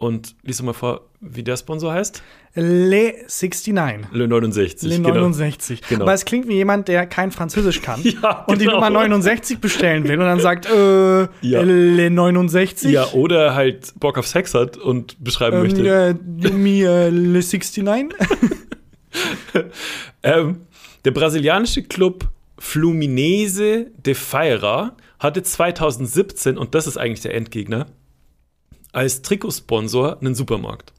Und lies doch mal vor, wie der Sponsor heißt? Le 69. Le 69. Le genau. 69. Genau. Aber es klingt wie jemand, der kein Französisch kann [LAUGHS] Ja, und die genau. Nummer 69 bestellen will und dann sagt, äh, Ja. Le 69. Ja, oder halt Bock auf Sex hat und beschreiben ähm, möchte. äh, me, äh, Le 69. [LAUGHS] Ähm, der brasilianische Club Fluminense de Feira hatte 2017, und das ist eigentlich der Endgegner, als Trikotsponsor einen Supermarkt.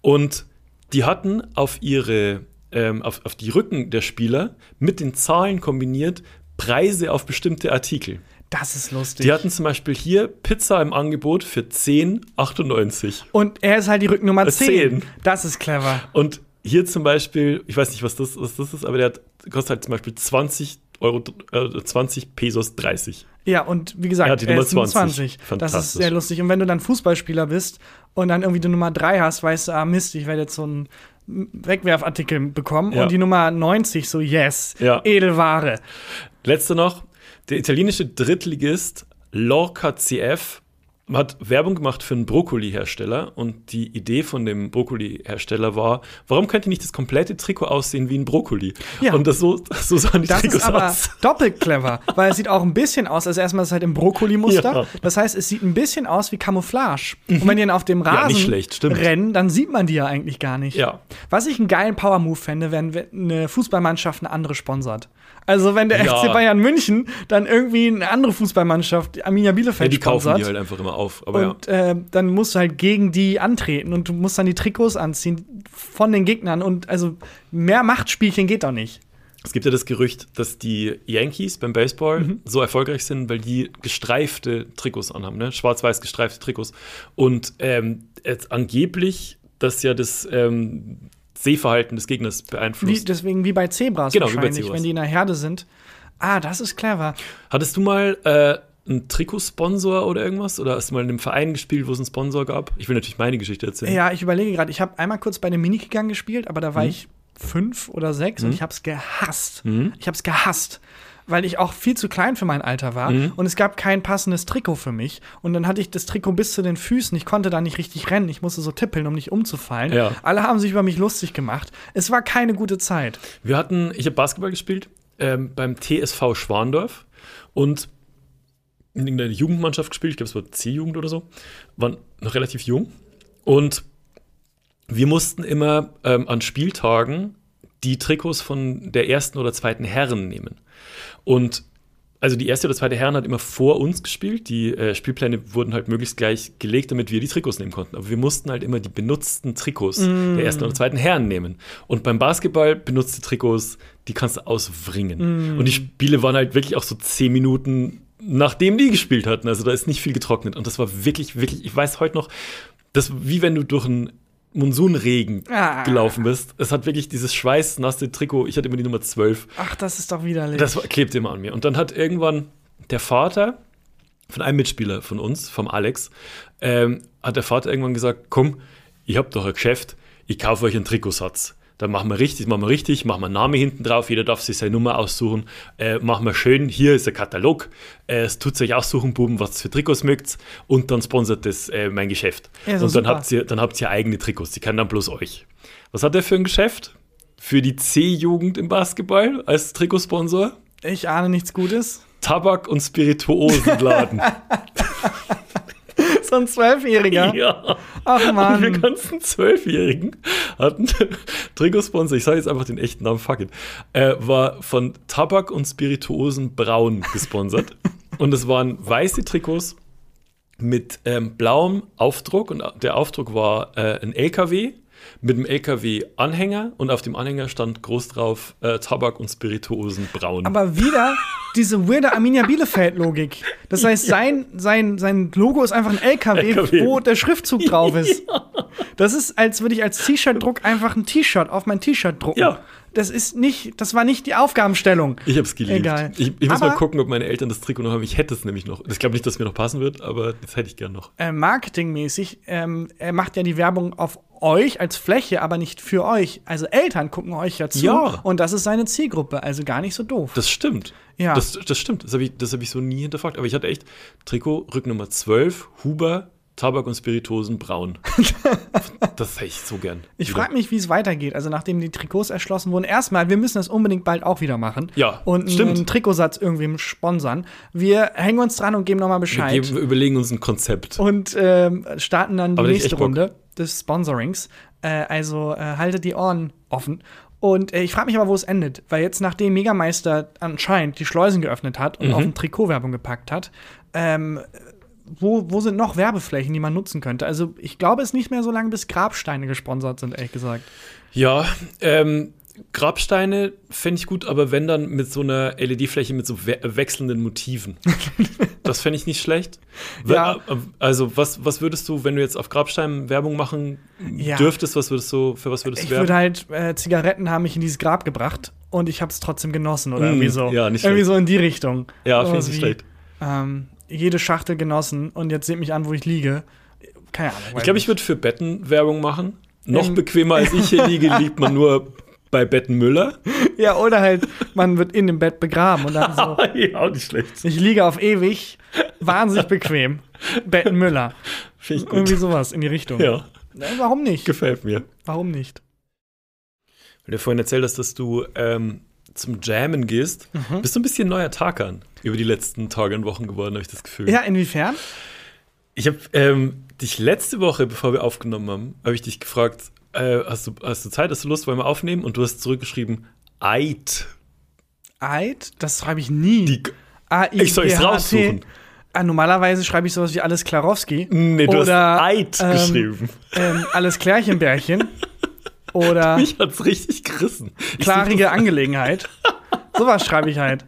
Und die hatten auf ihre, ähm, auf, auf die Rücken der Spieler mit den Zahlen kombiniert Preise auf bestimmte Artikel. Das ist lustig. Die hatten zum Beispiel hier Pizza im Angebot für 10,98. und er ist halt die Rücknummer Äh, 10. 10. Das ist clever. Und hier zum Beispiel, ich weiß nicht, was das, was das ist, aber der hat, kostet halt zum Beispiel 20 Euro, äh, 20 Pesos 30. Ja, und wie gesagt, hat die er Nummer ist Nummer 20. 20. Das ist sehr lustig. Und wenn du dann Fußballspieler bist und dann irgendwie die Nummer 3 hast, weißt du, ah Mist, ich werde jetzt so ein, Wegwerfartikel bekommen Ja. und die Nummer 90 so, yes, Ja. Edelware. Letzte noch, der italienische Drittligist Lorca CF hat Werbung gemacht für einen Brokkoli-Hersteller und die Idee von dem Brokkoli-Hersteller war, warum könnte nicht das komplette Trikot aussehen wie ein Brokkoli? Ja. Und das so, so sahen die Das Trikots ist aber aus. doppelt clever, weil es sieht auch ein bisschen aus, also erstmal ist es halt im Brokkoli-Muster. Ja. Das heißt, es sieht ein bisschen aus wie Camouflage. Und wenn die dann auf dem Rasen nicht schlecht, rennen, dann sieht man die ja eigentlich gar nicht. Ja. Was ich einen geilen Power-Move fände, wenn eine Fußballmannschaft eine andere sponsert. Also wenn der Ja. FC Bayern München dann irgendwie eine andere Fußballmannschaft, Arminia Ja, Bielefeld, die kaufen sponsert. die halt einfach immer auf. Aber Und äh, dann musst du halt gegen die antreten und du musst dann die Trikots anziehen von den Gegnern. Und also mehr Machtspielchen geht doch nicht. Es gibt ja das Gerücht, dass die Yankees beim Baseball Mhm. so erfolgreich sind, weil die gestreifte Trikots anhaben, ne? schwarz-weiß gestreifte Trikots. Und ähm, jetzt angeblich das ja das ähm, Sehverhalten des Gegners Wie, beeinflusst. deswegen wie bei Zebras Genau, wie bei wahrscheinlich, Zebras. wenn die in der Herde sind. Ah, das ist clever. Hattest du mal äh, einen Trikotsponsor oder irgendwas? Oder hast du mal in einem Verein gespielt, wo es einen Sponsor gab? Ich will natürlich meine Geschichte erzählen. Ja, ich überlege gerade, ich habe einmal kurz bei den Minikickern gespielt, aber Mhm. da war ich fünf oder sechs und ich habe es gehasst. Mhm. Ich habe es gehasst. Weil ich auch viel zu klein für mein Alter war Mhm. und es gab kein passendes Trikot für mich. Und dann hatte ich das Trikot bis zu den Füßen. Ich konnte da nicht richtig rennen. Ich musste so tippeln, um nicht umzufallen. Ja. Alle haben sich über mich lustig gemacht. Es war keine gute Zeit. Wir hatten, ich habe Basketball gespielt ähm, beim TSV Schwandorf und in der Jugendmannschaft gespielt, ich glaube, es war C-Jugend oder so, waren noch relativ jung. Und wir mussten immer ähm, an Spieltagen die Trikots von der ersten oder zweiten Herren nehmen. Und also die erste oder zweite Herren hat immer vor uns gespielt. Die äh, Spielpläne wurden halt möglichst gleich gelegt, damit wir die Trikots nehmen konnten. Aber wir mussten halt immer die benutzten Trikots der ersten oder zweiten Herren nehmen. Und beim Basketball benutzte Trikots, die kannst du auswringen. Und die Spiele waren halt wirklich auch so zehn Minuten, nachdem die gespielt hatten. Also da ist nicht viel getrocknet. Und das war wirklich, wirklich, ich weiß heute noch, das wie wenn du durch einen Monsunregen Ah. gelaufen bist. Es hat wirklich dieses schweißnasse Trikot. Ich hatte immer die Nummer 12. Ach, das ist doch widerlich. Das klebte immer an mir. Und dann hat irgendwann der Vater von einem Mitspieler von uns, vom Alex, ähm, hat der Vater irgendwann gesagt: Komm, ich hab doch ein Geschäft, ich kaufe euch einen Trikotsatz. Dann machen wir richtig, machen wir richtig, machen wir einen Namen hinten drauf, jeder darf sich seine Nummer aussuchen. Äh, machen wir schön, hier ist der Katalog. Äh, es tut euch aussuchen, Buben, was für Trikots mögt und dann sponsert das äh, mein Geschäft. Ja, so und dann super. habt, ihr, dann habt ihr eigene Trikots, die kennen dann bloß euch. Was hat er für ein Geschäft? Für die C-Jugend im Basketball als Trikotsponsor? ich ahne nichts Gutes. Tabak- und Spirituosenladen. [LAUGHS] So ein Zwölfjähriger. ja. Ach Und wir ganzen Zwölfjährigen hatten [LAUGHS] Trikotsponsor, ich sage jetzt einfach den echten Namen, fuck it, äh, war von Tabak- und Spirituosen Braun gesponsert. [LAUGHS] und es waren weiße Trikots mit ähm, blauem Aufdruck und der Aufdruck war äh, ein LKW mit einem LKW-Anhänger und auf dem Anhänger stand groß drauf äh, Tabak- und Spirituosen Braun. Aber wieder diese weirde Arminia Bielefeld-Logik. Das heißt, sein, sein, sein Logo ist einfach ein LKW, LKW. wo der Schriftzug drauf ist. [LAUGHS] Das ist, als würde ich als T-Shirt-Druck einfach ein T-Shirt auf mein T-Shirt drucken. Ja. Das ist nicht, das war nicht die Aufgabenstellung. Ich hab's geliebt. Egal. Ich, ich muss Aber- mal gucken, ob meine Eltern das Trikot noch haben. Ich hätte es nämlich noch. Ich glaube nicht, dass es mir noch passen wird, aber das hätte ich gern noch. Äh, marketingmäßig, ähm, er macht ja die Werbung auf euch als Fläche, aber nicht für euch. Also Eltern gucken euch ja zu. Ja. Und das ist seine Zielgruppe, also gar nicht so doof. Das stimmt. Ja. Das, das stimmt. Das habe ich, das hab ich so nie hinterfragt. Aber ich hatte echt Trikot, Rücknummer 12, Huber, Tabak und Spirituosen, Braun. [LAUGHS] das hätte ich so gern. Ich frage mich, wie es weitergeht. Also nachdem die Trikots erschlossen wurden, erstmal, wir müssen das unbedingt bald auch wieder machen. Ja, Und stimmt. einen Trikotsatz irgendwem sponsern. Wir hängen uns dran und geben nochmal Wir, Bescheid. geben, wir überlegen uns ein Konzept. und ähm, starten dann die Aber nächste. Runde des Sponsorings. Äh, also äh, haltet die Ohren offen. Und äh, ich frage mich aber, wo es endet. Weil jetzt, nachdem Megameister anscheinend die Schleusen geöffnet hat Mhm. und auf ein Trikot Werbung gepackt hat, ähm, wo, wo sind noch Werbeflächen, die man nutzen könnte? Also ich glaube, es ist nicht mehr so lange, bis Grabsteine gesponsert sind, ehrlich gesagt. Ja, ähm, Grabsteine fände ich gut, aber wenn dann mit so einer LED-Fläche mit so we wechselnden Motiven. [LAUGHS] das fände ich nicht schlecht. Ja. äh, Also, was, was würdest du, wenn du jetzt auf Grabsteinen Werbung machen Ja. dürftest, was würdest du, für was würdest du Ich werben? würde halt, äh, Zigaretten haben mich in dieses Grab gebracht und ich habe es trotzdem genossen oder Mm, irgendwie so. ja, nicht irgendwie schlecht. so in die Richtung. ja, finde ich nicht schlecht. Ähm, jede Schachtel genossen und jetzt seht mich an, wo ich liege. Keine Ahnung. Ich glaube, ich würde für Betten Werbung machen. Noch Ähm. bequemer als ich hier liege, [LAUGHS] liegt man nur bei Betten Müller. Ja, oder halt, man wird in dem Bett begraben und dann so. [LAUGHS] ja, auch nicht schlecht. Ich liege auf ewig, wahnsinnig bequem. Betten Müller. Finde ich gut. Irgendwie sowas in die Richtung. Ja, Warum nicht? gefällt mir. Warum nicht? Weil du vorhin erzählt hast, dass du ähm, zum Jammen gehst. Mhm. Bist du ein bisschen neuer Tarkan über die letzten Tage und Wochen geworden, habe ich das Gefühl. Ja, inwiefern? Ich habe ähm, dich letzte Woche, bevor wir aufgenommen haben, habe ich dich gefragt, äh, hast, du, hast du Zeit, hast du Lust, wollen wir aufnehmen? Und du hast zurückgeschrieben, Eid. Eid? Das schreibe ich nie. Die, A-I-G-H-T. ich soll es raussuchen. Ah, normalerweise schreibe ich sowas wie alles Klarowski. Nee, du Oder, hast Eid ähm, geschrieben. Ähm, alles Klärchenbärchen. [LAUGHS] Oder Mich hat's richtig gerissen. Klarige Angelegenheit. [LAUGHS] Sowas schreibe ich halt.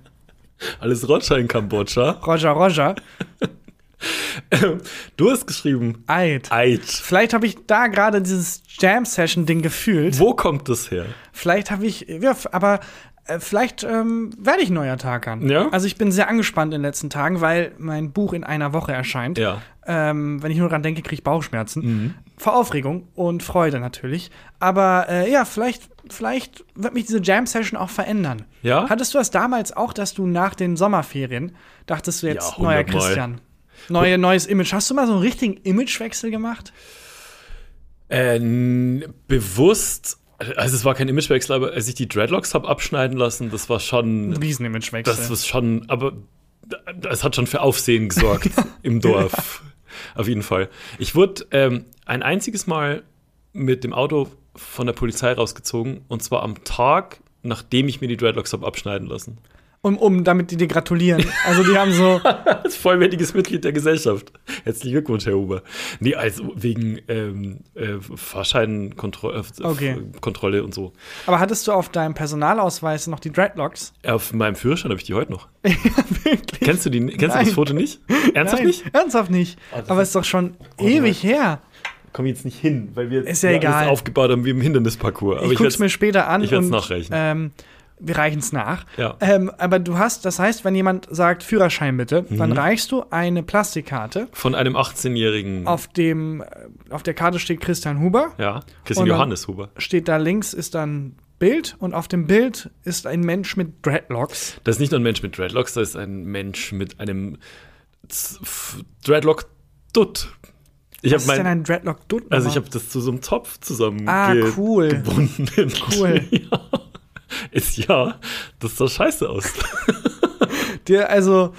Alles Roger in Kambodscha. Roger, Roger. [LAUGHS] Du hast geschrieben, Eid. Eid. Vielleicht habe ich da gerade dieses Jam-Session-Ding gefühlt. Wo kommt das her? Vielleicht habe ich, ja, aber äh, vielleicht ähm, werde ich neuer Tarkan. Ja? Also ich bin sehr angespannt in den letzten Tagen, weil mein Buch in einer Woche erscheint. Ja. Ähm, wenn ich nur dran denke, kriege ich Bauchschmerzen. Mhm. Vor Aufregung und Freude natürlich. Aber äh, ja, vielleicht, vielleicht wird mich diese Jam-Session auch verändern. Ja? Hattest du das damals auch, dass du nach den Sommerferien dachtest du jetzt Ja, neuer. Christian? Neue, neues Image. Hast du mal so einen richtigen Imagewechsel gemacht? Äh, n- bewusst, also es war kein Imagewechsel, aber als ich die Dreadlocks habe abschneiden lassen, das war Ein schon, Riesen-Imagewechsel. das ist schon, aber es hat schon für Aufsehen gesorgt [LAUGHS] im Dorf. Auf jeden Fall. Ich wurde ähm, ein einziges Mal mit dem Auto von der Polizei rausgezogen und zwar am Tag, nachdem ich mir die Dreadlocks habe abschneiden lassen. Um, um, damit die dir gratulieren. Also die haben so, [LAUGHS] Als vollwertiges Mitglied der Gesellschaft. Herzlichen Glückwunsch, Herr Huber. Nee, also wegen ähm, äh, Fahrscheinkontrolle Okay. Kontrolle und so. aber hattest du auf deinem Personalausweis noch die Dreadlocks? Auf meinem Führerschein habe ich die heute noch. [LAUGHS] Wirklich? Kennst du die? Kennst du das Foto nicht? Ernsthaft Nein, nicht? Ernsthaft nicht. Oh, aber ist- ist doch schon Gott, ewig her. Komm jetzt nicht hin, weil wir Ist ja wir egal. aufgebaut haben wie im Hindernisparcours. Aber ich guck's werd's- mir später an. ich werd's und, nachreichen. Ähm, wir reichen es nach. Ja. Ähm, aber du hast, das heißt, wenn jemand sagt Führerschein bitte, dann Mhm. reichst du eine Plastikkarte. von einem 18-jährigen, Auf dem, auf der Karte steht Christian Huber. ja, Christian dann- Johannes Huber. Steht da links ist dann Bild und auf dem Bild ist ein Mensch mit Dreadlocks. Das ist nicht nur ein Mensch mit Dreadlocks, das ist ein Mensch mit einem Dreadlock-Dutt. Ich Was ist denn mein, ein Dreadlock Dutt? also ich habe das zu so einem Topf zusammen Ah, cool. gebunden. Cool. [LAUGHS] ja. [LAUGHS] Ist ja, das sah scheiße aus. [LAUGHS] dir also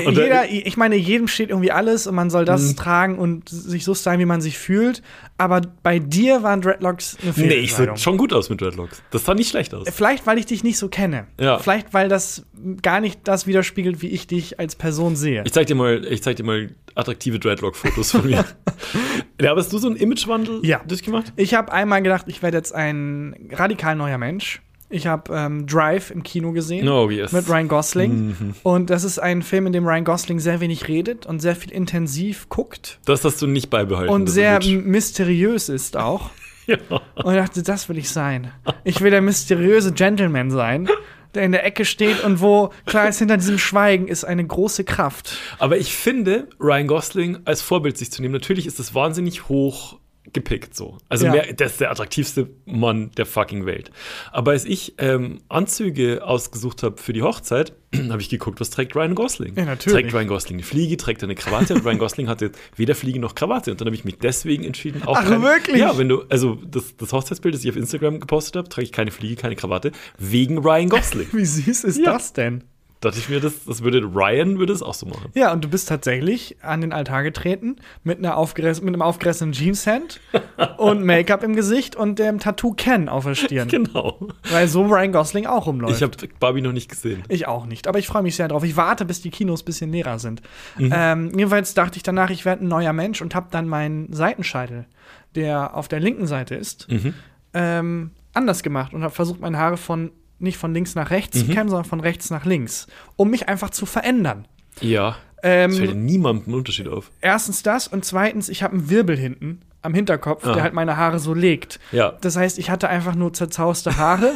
jeder, ich meine, jedem steht irgendwie alles und man soll das Mhm. tragen und sich so sein, wie man sich fühlt. Aber bei dir waren Dreadlocks eine nee, ich sah schon gut aus mit Dreadlocks. Das sah nicht schlecht aus. Vielleicht, weil ich dich nicht so kenne. Ja. Vielleicht, weil das gar nicht das widerspiegelt, wie ich dich als Person sehe. Ich zeig dir mal, ich zeig dir mal attraktive Dreadlock-Fotos von mir. [LAUGHS] ja, aber hast du so einen Imagewandel Ja. durchgemacht? Ich habe einmal gedacht, ich werde jetzt ein radikal neuer Mensch. Ich habe ähm, Drive im Kino gesehen. Oh, yes. Mit Ryan Gosling. Mhm. Und das ist ein Film, in dem Ryan Gosling sehr wenig redet und sehr viel intensiv guckt. Das hast du nicht beibehalten. Und sehr m- mysteriös ist auch. [LAUGHS] Ja. Und ich dachte, das will ich sein. Ich will der mysteriöse Gentleman sein, der in der Ecke steht und wo, klar ist, hinter diesem Schweigen ist eine große Kraft. Aber ich finde, Ryan Gosling als Vorbild sich zu nehmen, natürlich ist das wahnsinnig hoch gepickt so. Also Ja. mehr, der ist der attraktivste Mann der fucking Welt. Aber als ich ähm, Anzüge ausgesucht habe für die Hochzeit, [CLEARS THROAT] habe ich geguckt, was trägt Ryan Gosling? Ja, natürlich. Trägt Ryan Gosling eine Fliege, trägt er eine Krawatte und Ryan Gosling hatte weder Fliege noch Krawatte. Und dann habe ich mich deswegen entschieden, auch Ach, kein- wirklich? Ja, wenn du, also das, das Hochzeitsbild, das ich auf Instagram gepostet habe, trage ich keine Fliege, keine Krawatte, wegen Ryan Gosling. [LAUGHS] Wie süß ist Ja. das denn? Dachte ich mir, das, das würde Ryan würde es auch so machen. Ja, und du bist tatsächlich an den Altar getreten mit, einer aufgeriss mit einem aufgerissenen Jeanshemd [LAUGHS] und Make-up im Gesicht und dem Tattoo Ken auf der [LAUGHS] Stirn. Genau. Weil so Ryan Gosling auch rumläuft. Ich habe Barbie noch nicht gesehen. Ich auch nicht, aber ich freue mich sehr drauf. Ich warte, bis die Kinos ein bisschen leerer sind. Mhm. Ähm, jedenfalls dachte ich danach, ich werde ein neuer Mensch und habe dann meinen Seitenscheitel, der auf der linken Seite ist, Mhm. ähm, anders gemacht und habe versucht, meine Haare von nicht von links nach rechts Mhm. zu kämmen, sondern von rechts nach links, um mich einfach zu verändern. Ja. Es fällt Ähm, niemandem ein Unterschied auf. erstens das und zweitens, ich habe einen Wirbel hinten am Hinterkopf, Ah. der halt meine Haare so legt. Ja. Das heißt, ich hatte einfach nur zerzauste Haare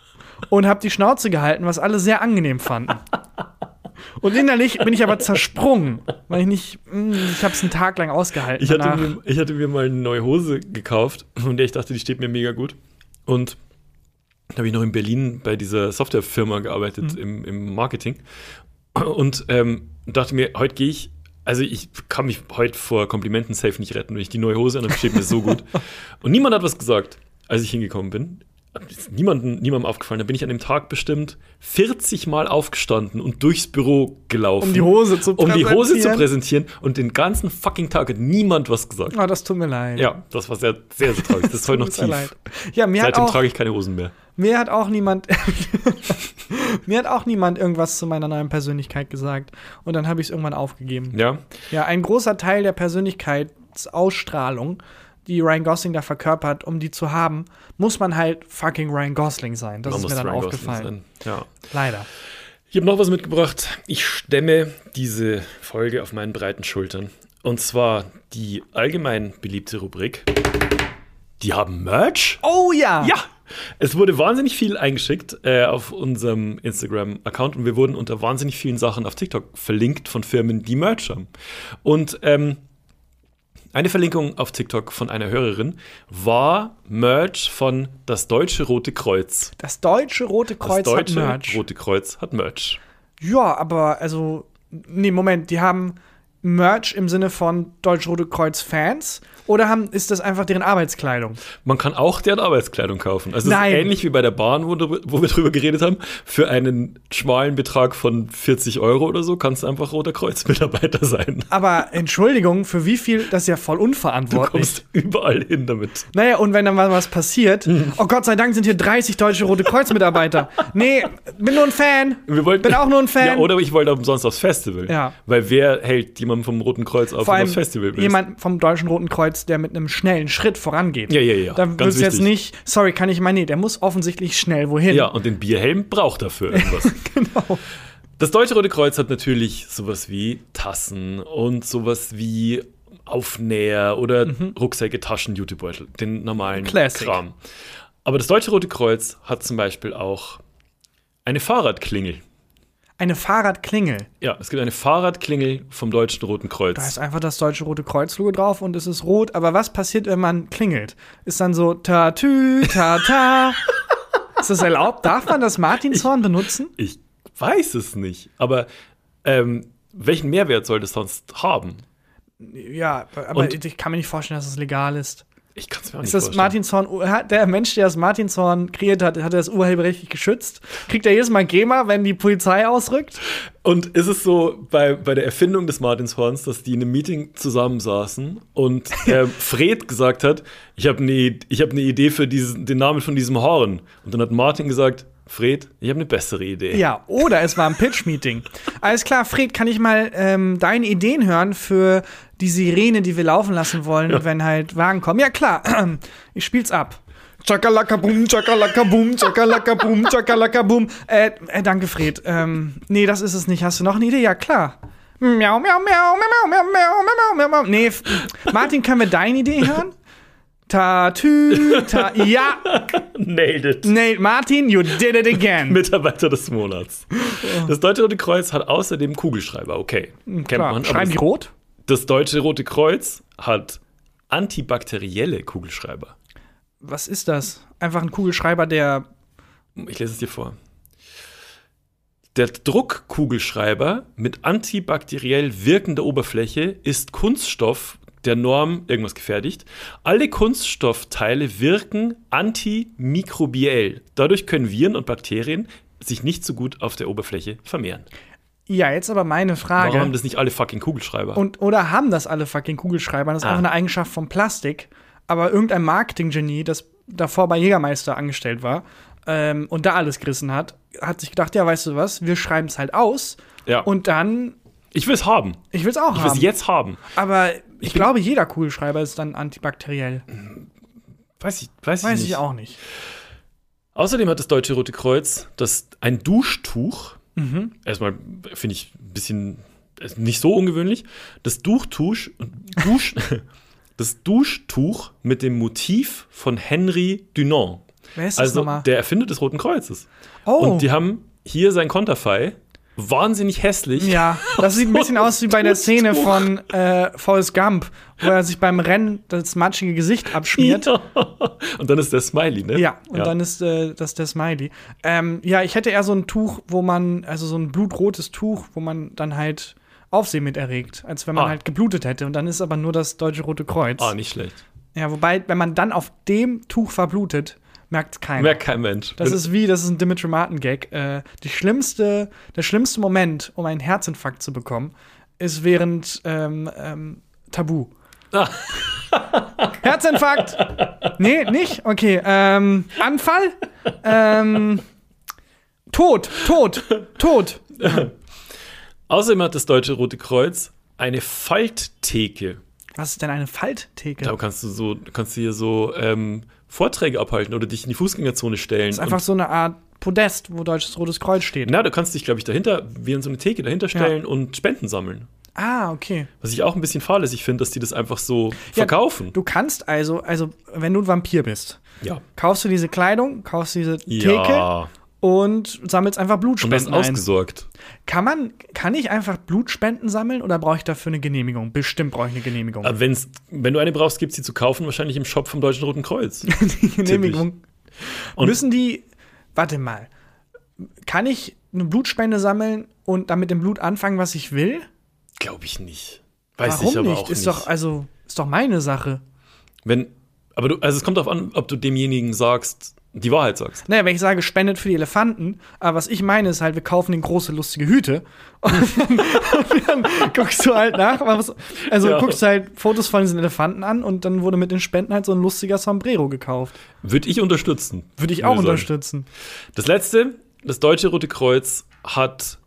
[LAUGHS] und habe die Schnauze gehalten, was alle sehr angenehm fanden. Und innerlich bin ich aber zersprungen, weil ich nicht, mh, ich habe es einen Tag lang ausgehalten. Ich hatte, mir, ich hatte mir mal eine neue Hose gekauft, von der ich dachte, die steht mir mega gut. Und da habe ich noch in Berlin bei dieser Softwarefirma gearbeitet im, im Marketing. Und ähm, dachte mir, heute gehe ich, also ich kann mich heute vor Komplimenten safe nicht retten, wenn ich die neue Hose an, dann steht mir so gut. [LAUGHS] Und niemand hat was gesagt, als ich hingekommen bin. Ist niemandem, niemandem aufgefallen. Da bin ich an dem Tag bestimmt 40 Mal aufgestanden und durchs Büro gelaufen. um die Hose zu um die Hose zu präsentieren. präsentieren. Und den ganzen fucking Tag hat niemand was gesagt. Oh, das tut mir leid. Ja, das war sehr, sehr, sehr traurig. Das ist heute noch tief. leid. Ja, mir Seitdem trage ich keine Hosen mehr. Mir hat auch niemand, [LAUGHS] mir hat auch niemand irgendwas zu meiner neuen Persönlichkeit gesagt. Und dann habe ich es irgendwann aufgegeben. Ja, Ja, ein großer Teil der Persönlichkeitsausstrahlung, die Ryan Gosling da verkörpert, um die zu haben, muss man halt fucking Ryan Gosling sein. Das man ist mir dann Ryan aufgefallen. Ja. Leider. Ich habe noch was mitgebracht. Ich stemme diese Folge auf meinen breiten Schultern. Und zwar die allgemein beliebte Rubrik. Die haben Merch? Oh ja! Ja! Es wurde wahnsinnig viel eingeschickt äh, auf unserem Instagram-Account und wir wurden unter wahnsinnig vielen Sachen auf TikTok verlinkt von Firmen, die Merch haben. Und ähm, eine Verlinkung auf TikTok von einer Hörerin war Merch von das Deutsche Rote Kreuz. Das deutsche Rote Das Kreuz Deutsche hat Merch. Rote Kreuz hat Merch. Ja, aber also, nee, Moment, die haben Merch im Sinne von Deutsch-Rote Kreuz-Fans oder haben, ist das einfach deren Arbeitskleidung? Man kann auch deren Arbeitskleidung kaufen. Also es Nein. ist ähnlich wie bei der Bahn, wo, du- wo wir drüber geredet haben. Für einen schmalen Betrag von 40 Euro oder so kannst du einfach Roter Kreuz-Mitarbeiter sein. Aber Entschuldigung, für wie viel, das ist ja voll Du unverantwortlich. kommst überall hin damit. Naja, und wenn dann mal was passiert, oh Gott sei Dank sind hier 30 deutsche Rote Kreuz-Mitarbeiter. [LAUGHS] nee, bin nur ein Fan. Wir wollten, Bin auch nur ein Fan. Ja, oder ich wollte umsonst aufs Festival. Ja. Weil wer hält jemanden vom Roten Kreuz auf, Vor du allem aufs Festival willst? jemand vom Deutschen Roten Kreuz, der mit einem schnellen Schritt vorangeht. Ja, ja, ja. Da Ganz willst du jetzt nicht, sorry, kann ich mal, nee, der muss offensichtlich schnell wohin. Ja, und den Bierhelm braucht dafür irgendwas. [LAUGHS] genau. Das Deutsche Rote Kreuz hat natürlich sowas wie Tassen und sowas wie Aufnäher oder Rucksäcke, Taschen, Jutebeutel, den normalen Mhm. Classic. Kram. Aber das Deutsche Rote Kreuz hat zum Beispiel auch eine Fahrradklingel. Eine Fahrradklingel. Ja, es gibt eine Fahrradklingel vom Deutschen Roten Kreuz. Da ist einfach das deutsche Rote Kreuz-Logo drauf und es ist rot. Aber was passiert, wenn man klingelt? Ist dann so ta-tü, ta-ta. [LAUGHS] ist das erlaubt? Darf man das Martinshorn benutzen? Ich weiß es nicht, aber ähm, welchen Mehrwert soll das sonst haben? Ja, aber Und- ich kann mir nicht vorstellen, dass es legal ist. Ich kann es mir auch nicht Ist das vorstellen. Martinshorn, der Mensch, der das Martinshorn kreiert hat, hat er das urheberrechtlich geschützt? Kriegt er jedes Mal GEMA, wenn die Polizei ausrückt? Und ist es so bei, bei der Erfindung des Martinshorns, dass die in einem Meeting zusammensaßen und äh, [LAUGHS] Fred gesagt hat, ich habe eine hab ne Idee für diesen, den Namen von diesem Horn. Und dann hat Martin gesagt, Fred, ich habe eine bessere Idee. Ja, oder es war ein Pitch-Meeting. Alles klar, Fred, kann ich mal ähm, deine Ideen hören für die Sirene, die wir laufen lassen wollen, wenn halt Wagen kommen? Ja, klar, [CLEARS THROAT] ich spiel's ab. Chakalaka boom, chakalaka boom, chakalaka boom, chakalaka boom. Äh, äh, danke, Fred. Ähm, nee, das ist es nicht. Hast du noch eine Idee? Ja, klar. Miau, miau, miau, miau, miau, miau, miau, miau, miau. Nee, F- Martin, können wir deine Idee hören? Ta, tü, ta, ja, Nailed it. nee, Martin, you did it again. [LAUGHS] Mitarbeiter des Monats. Das Deutsche Rote Kreuz hat außerdem Kugelschreiber, okay. Kennt Klar. man. Schreiben die rot? Das Deutsche Rote Kreuz hat antibakterielle Kugelschreiber. Was ist das? Einfach ein Kugelschreiber, der. Ich lese es dir vor. Der Druckkugelschreiber mit antibakteriell wirkender Oberfläche ist Kunststoff der Norm irgendwas gefertigt. Alle Kunststoffteile wirken antimikrobiell. Dadurch können Viren und Bakterien sich nicht so gut auf der Oberfläche vermehren. Ja, jetzt aber meine Frage. Warum haben das nicht alle fucking Kugelschreiber? Und, oder haben das alle fucking Kugelschreiber? Das ist Ah. einfach eine Eigenschaft von Plastik. Aber irgendein Marketinggenie, das davor bei Jägermeister angestellt war ähm, und da alles gerissen hat, hat sich gedacht: Ja, weißt du was, wir schreiben es halt aus. ja. Und dann, ich will es haben. ich will es auch Ich will haben. es jetzt haben. Aber ich, glaube, jeder Kugelschreiber ist dann antibakteriell. Weiß ich, weiß ich Weiß nicht. ich auch nicht. Außerdem hat das Deutsche Rote Kreuz das, ein Duschtuch. Mhm. Erstmal finde ich ein bisschen ist nicht so ungewöhnlich. Das Duchtuch, Dusch, [LAUGHS] das Duschtuch mit dem Motiv von Henry Dunant. Wer ist das Also nochmal? der Erfinder des Roten Kreuzes. Oh, Und die haben hier sein Konterfei wahnsinnig hässlich. Ja, das sieht ein [LAUGHS] bisschen aus wie bei der Szene von äh, Forrest Gump, wo er sich beim Rennen das matschige Gesicht abschmiert. Ja. Und dann ist der Smiley, ne? Ja, und dann ist äh, das der Smiley. Ähm, ja, ich hätte eher so ein Tuch, wo man, also so ein blutrotes Tuch, wo man dann halt Aufsehen mit erregt, als wenn man Ah. halt geblutet hätte. Und dann ist aber nur das Deutsche Rote Kreuz. Ah, nicht schlecht. Ja, wobei, wenn man dann auf dem Tuch verblutet, merkt keiner. Merkt kein Mensch. das ist wie, das ist ein Dimitri Martin Gag. Äh, die schlimmste, der schlimmste Moment, um einen Herzinfarkt zu bekommen, ist während ähm, ähm, Tabu. Ah. [LAUGHS] Herzinfarkt! Nee, nicht? Okay. Ähm, Anfall? Ähm, Tod, Tod, Tod. [LAUGHS] Außerdem hat das Deutsche Rote Kreuz eine Falttheke. Was ist denn eine Falttheke? Da kannst du so, kannst du hier so ähm, Vorträge abhalten oder dich in die Fußgängerzone stellen. Das ist einfach so eine Art Podest, wo Deutsches Rotes Kreuz steht. Na, du kannst dich, glaube ich, dahinter, wie an so eine Theke dahinter stellen und Spenden sammeln. Ah, okay. Was ich auch ein bisschen fahrlässig finde, dass die das einfach so verkaufen. Du kannst also, also, wenn du ein Vampir bist, Ja. kaufst du diese Kleidung, kaufst diese Theke Ja. Und sammelst einfach Und das Blutspenden ein. ausgesorgt. Kann man, kann ich einfach Blutspenden sammeln oder brauche ich dafür eine Genehmigung? Bestimmt brauche ich eine Genehmigung. Aber wenn's, wenn du eine brauchst, gibt es sie zu kaufen, wahrscheinlich im Shop vom Deutschen Roten Kreuz. [LAUGHS] Die Genehmigung. Und- Müssen die, warte mal, kann ich eine Blutspende sammeln und dann mit dem Blut anfangen, was ich will? Glaube ich nicht. Weiß Warum ich aber nicht? auch ist nicht. doch, also, ist doch meine Sache. Wenn, aber du, also es kommt darauf an, ob du demjenigen sagst, die Wahrheit sagst. Naja, wenn ich sage, spendet für die Elefanten, aber was ich meine ist halt, wir kaufen den große, lustige Hüte. [LAUGHS] Und dann, dann guckst du halt nach, was, also Ja. guckst halt Fotos von diesen Elefanten an und dann wurde mit den Spenden halt so ein lustiger Sombrero gekauft. Würde ich unterstützen. Würde ich auch unterstützen. Das letzte, das Deutsche Rote Kreuz hat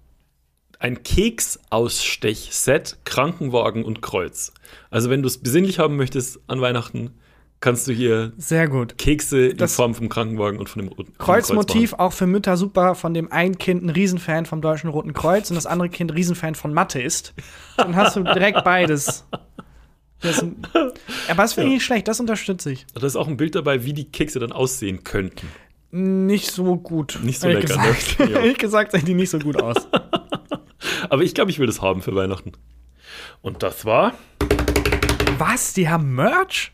ein Keksausstechset, Krankenwagen und Kreuz. Also wenn du es besinnlich haben möchtest an Weihnachten, kannst du hier Sehr gut. Kekse in Das- Form vom Krankenwagen und von dem roten Kreuzmotiv auch für Mütter super, von dem ein Kind ein Riesenfan vom Deutschen Roten Kreuz und das andere Kind Riesenfan von Mathe ist. Dann hast du direkt beides. Das, aber das finde ich nicht schlecht, das unterstütze ich. Da ist auch ein Bild dabei, wie die Kekse dann aussehen könnten. Nicht so gut. Nicht so lecker, ne? gesagt. Ja. [LAUGHS] Ehrlich gesagt sehen die nicht so gut aus. [LAUGHS] Aber ich glaube, ich will das haben für Weihnachten. Und das war, Was? Die haben Merch?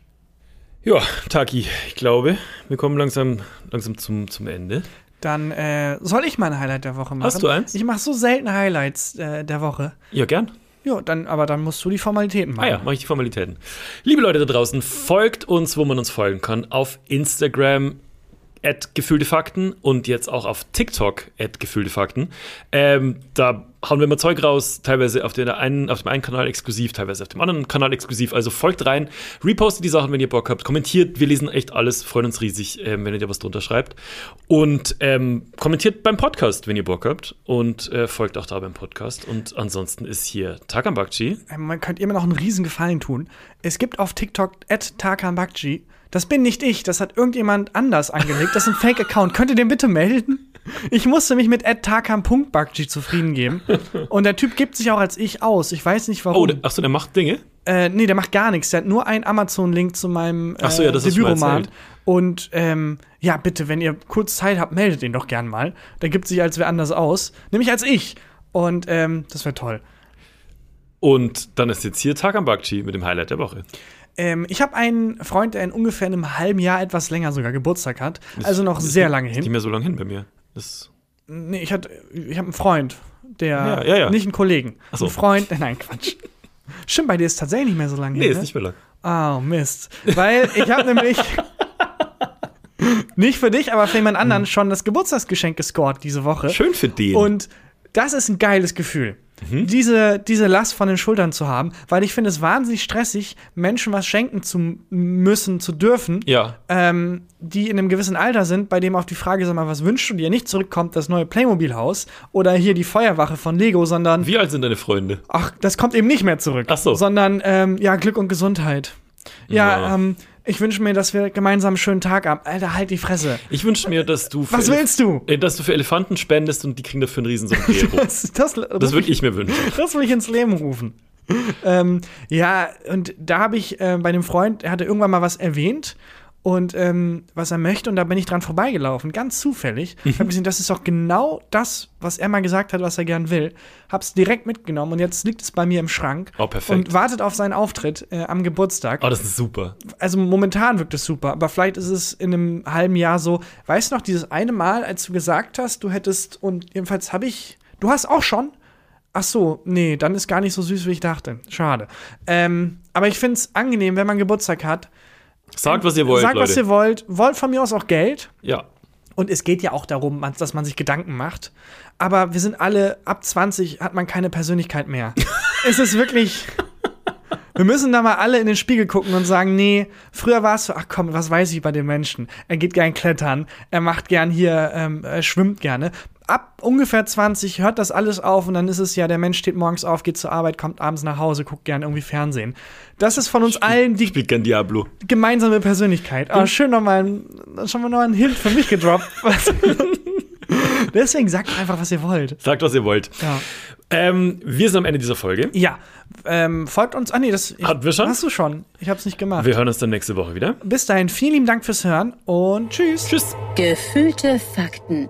Ja, Taki, ich glaube, wir kommen langsam, langsam zum, zum Ende. Dann äh, soll ich mal ein Highlight der Woche machen. Hast du eins? Ich mache so selten Highlights äh, der Woche. Ja, gern. Ja, dann, aber dann musst du die Formalitäten machen. Ah ja, mache ich die Formalitäten. Liebe Leute da draußen, folgt uns, wo man uns folgen kann. Auf Instagram at gefühlte Fakten und jetzt auch auf TikTok at gefühlte Fakten. Ähm, da hauen wir mal Zeug raus, teilweise auf, der einen, auf dem einen Kanal exklusiv, teilweise auf dem anderen Kanal exklusiv. Also folgt rein, repostet die Sachen, wenn ihr Bock habt, kommentiert. Wir lesen echt alles, freuen uns riesig, ähm, wenn ihr da was drunter schreibt. Und ähm, kommentiert beim Podcast, wenn ihr Bock habt. Und äh, folgt auch da beim Podcast. Und ansonsten ist hier Takan Bakchi. Ähm, Man könnte immer noch einen riesen Gefallen tun. Es gibt auf TikTok at Tarkan Bakci. Das bin nicht ich, das hat irgendjemand anders angelegt. Das ist ein Fake-Account. Könnt ihr den bitte melden? Ich musste mich mit tarkan.bakci zufrieden geben. Und der Typ gibt sich auch als ich aus. Ich weiß nicht warum. Oh, der, achso, der macht Dinge? Äh, nee, der macht gar nichts. Der hat nur einen Amazon-Link zu meinem äh, Ach so, ja, das mal Debütroman. Und ähm, ja, bitte, wenn ihr kurz Zeit habt, meldet ihn doch gern mal. Der gibt sich als wer anders aus. Nämlich als ich. Und ähm, das wäre toll. Und dann ist jetzt hier Takan Bakchi mit dem Highlight der Woche. Ähm, ich habe einen Freund, der in ungefähr einem halben Jahr etwas länger sogar Geburtstag hat. also noch sehr lange Ist nicht hin. mehr so lange hin bei mir. Das, Nee, ich, hatte- ich habe einen Freund, der Ja, ja, ja. nicht einen Kollegen. Ach so. Ein Freund, [LAUGHS] nein, Quatsch. Stimmt, bei dir ist tatsächlich nicht mehr so lange nee, hin. ist ne? nicht mehr lang. Oh, Mist. Weil ich habe nämlich [LAUGHS] nicht für dich, aber für jemand anderen schon das Geburtstagsgeschenk gescored diese Woche. Schön für den. Und das ist ein geiles Gefühl. Mhm. Diese, diese Last von den Schultern zu haben, weil ich finde es wahnsinnig stressig, Menschen was schenken zu müssen, zu dürfen, ja, ähm, die in einem gewissen Alter sind, bei dem auf die Frage, sag mal, was wünschst du dir, nicht zurückkommt, das neue Playmobil-Haus oder hier die Feuerwache von Lego, sondern, wie alt sind deine Freunde? ach, das kommt eben nicht mehr zurück. Ach so. Sondern, ähm, ja, Glück und Gesundheit. Ja, Ja. ähm, ich wünsche mir, dass wir gemeinsam einen schönen Tag haben. Alter, halt die Fresse. Ich wünsche mir, dass du für Was willst du? äh, dass du für Elefanten spendest und die kriegen dafür einen riesen. [LAUGHS] Das, das, das würde ich mir wünschen. [LAUGHS] Das will ich ins Leben rufen. ähm, ja, und da habe ich äh, bei dem Freund, er hatte irgendwann mal was erwähnt und ähm, was er möchte. Und da bin ich dran vorbeigelaufen, ganz zufällig. Mhm. Hab gesehen, das ist doch genau das, was er mal gesagt hat, was er gern will. Hab's direkt mitgenommen und jetzt liegt es bei mir im Schrank Oh, perfekt. und wartet auf seinen Auftritt äh, am Geburtstag. Oh, das ist super. Also momentan wirkt es super, aber vielleicht ist es in einem halben Jahr so. Weißt du noch, dieses eine Mal, als du gesagt hast, du hättest, und jedenfalls habe ich, du hast auch schon. Ach so, nee, dann ist gar nicht so süß, wie ich dachte. Schade. Ähm, aber ich finde es angenehm, wenn man Geburtstag hat. Sagt, was ihr wollt, Sagt, Leute. was ihr wollt. Wollt von mir aus auch Geld. ja. Und es geht ja auch darum, dass man sich Gedanken macht. Aber wir sind alle, ab 20 hat man keine Persönlichkeit mehr. [LAUGHS] es ist wirklich. Wir müssen da mal alle in den Spiegel gucken und sagen, nee, früher war es so, ach komm, was weiß ich bei dem Menschen? Er geht gern klettern, er macht gern hier, ähm, er schwimmt gerne. Ab ungefähr 20 hört das alles auf und dann ist es ja, der Mensch steht morgens auf, geht zur Arbeit, kommt abends nach Hause, guckt gern irgendwie Fernsehen. Das ist von uns allen die Spielt gern Diablo. gemeinsame Persönlichkeit. Aber schön nochmal, ein- schon mal noch ein Hint für mich gedroppt. [LAUGHS] [LAUGHS] Deswegen sagt einfach, was ihr wollt. Sagt, was ihr wollt. Ja. Ähm, wir sind am Ende dieser Folge. Ja. Ähm, folgt uns. Ah, nee, das ich, Hatten wir schon? Hast du schon. Ich hab's nicht gemacht. Wir hören uns dann nächste Woche wieder. Bis dahin, vielen lieben Dank fürs Hören und tschüss. Tschüss. Gefühlte Fakten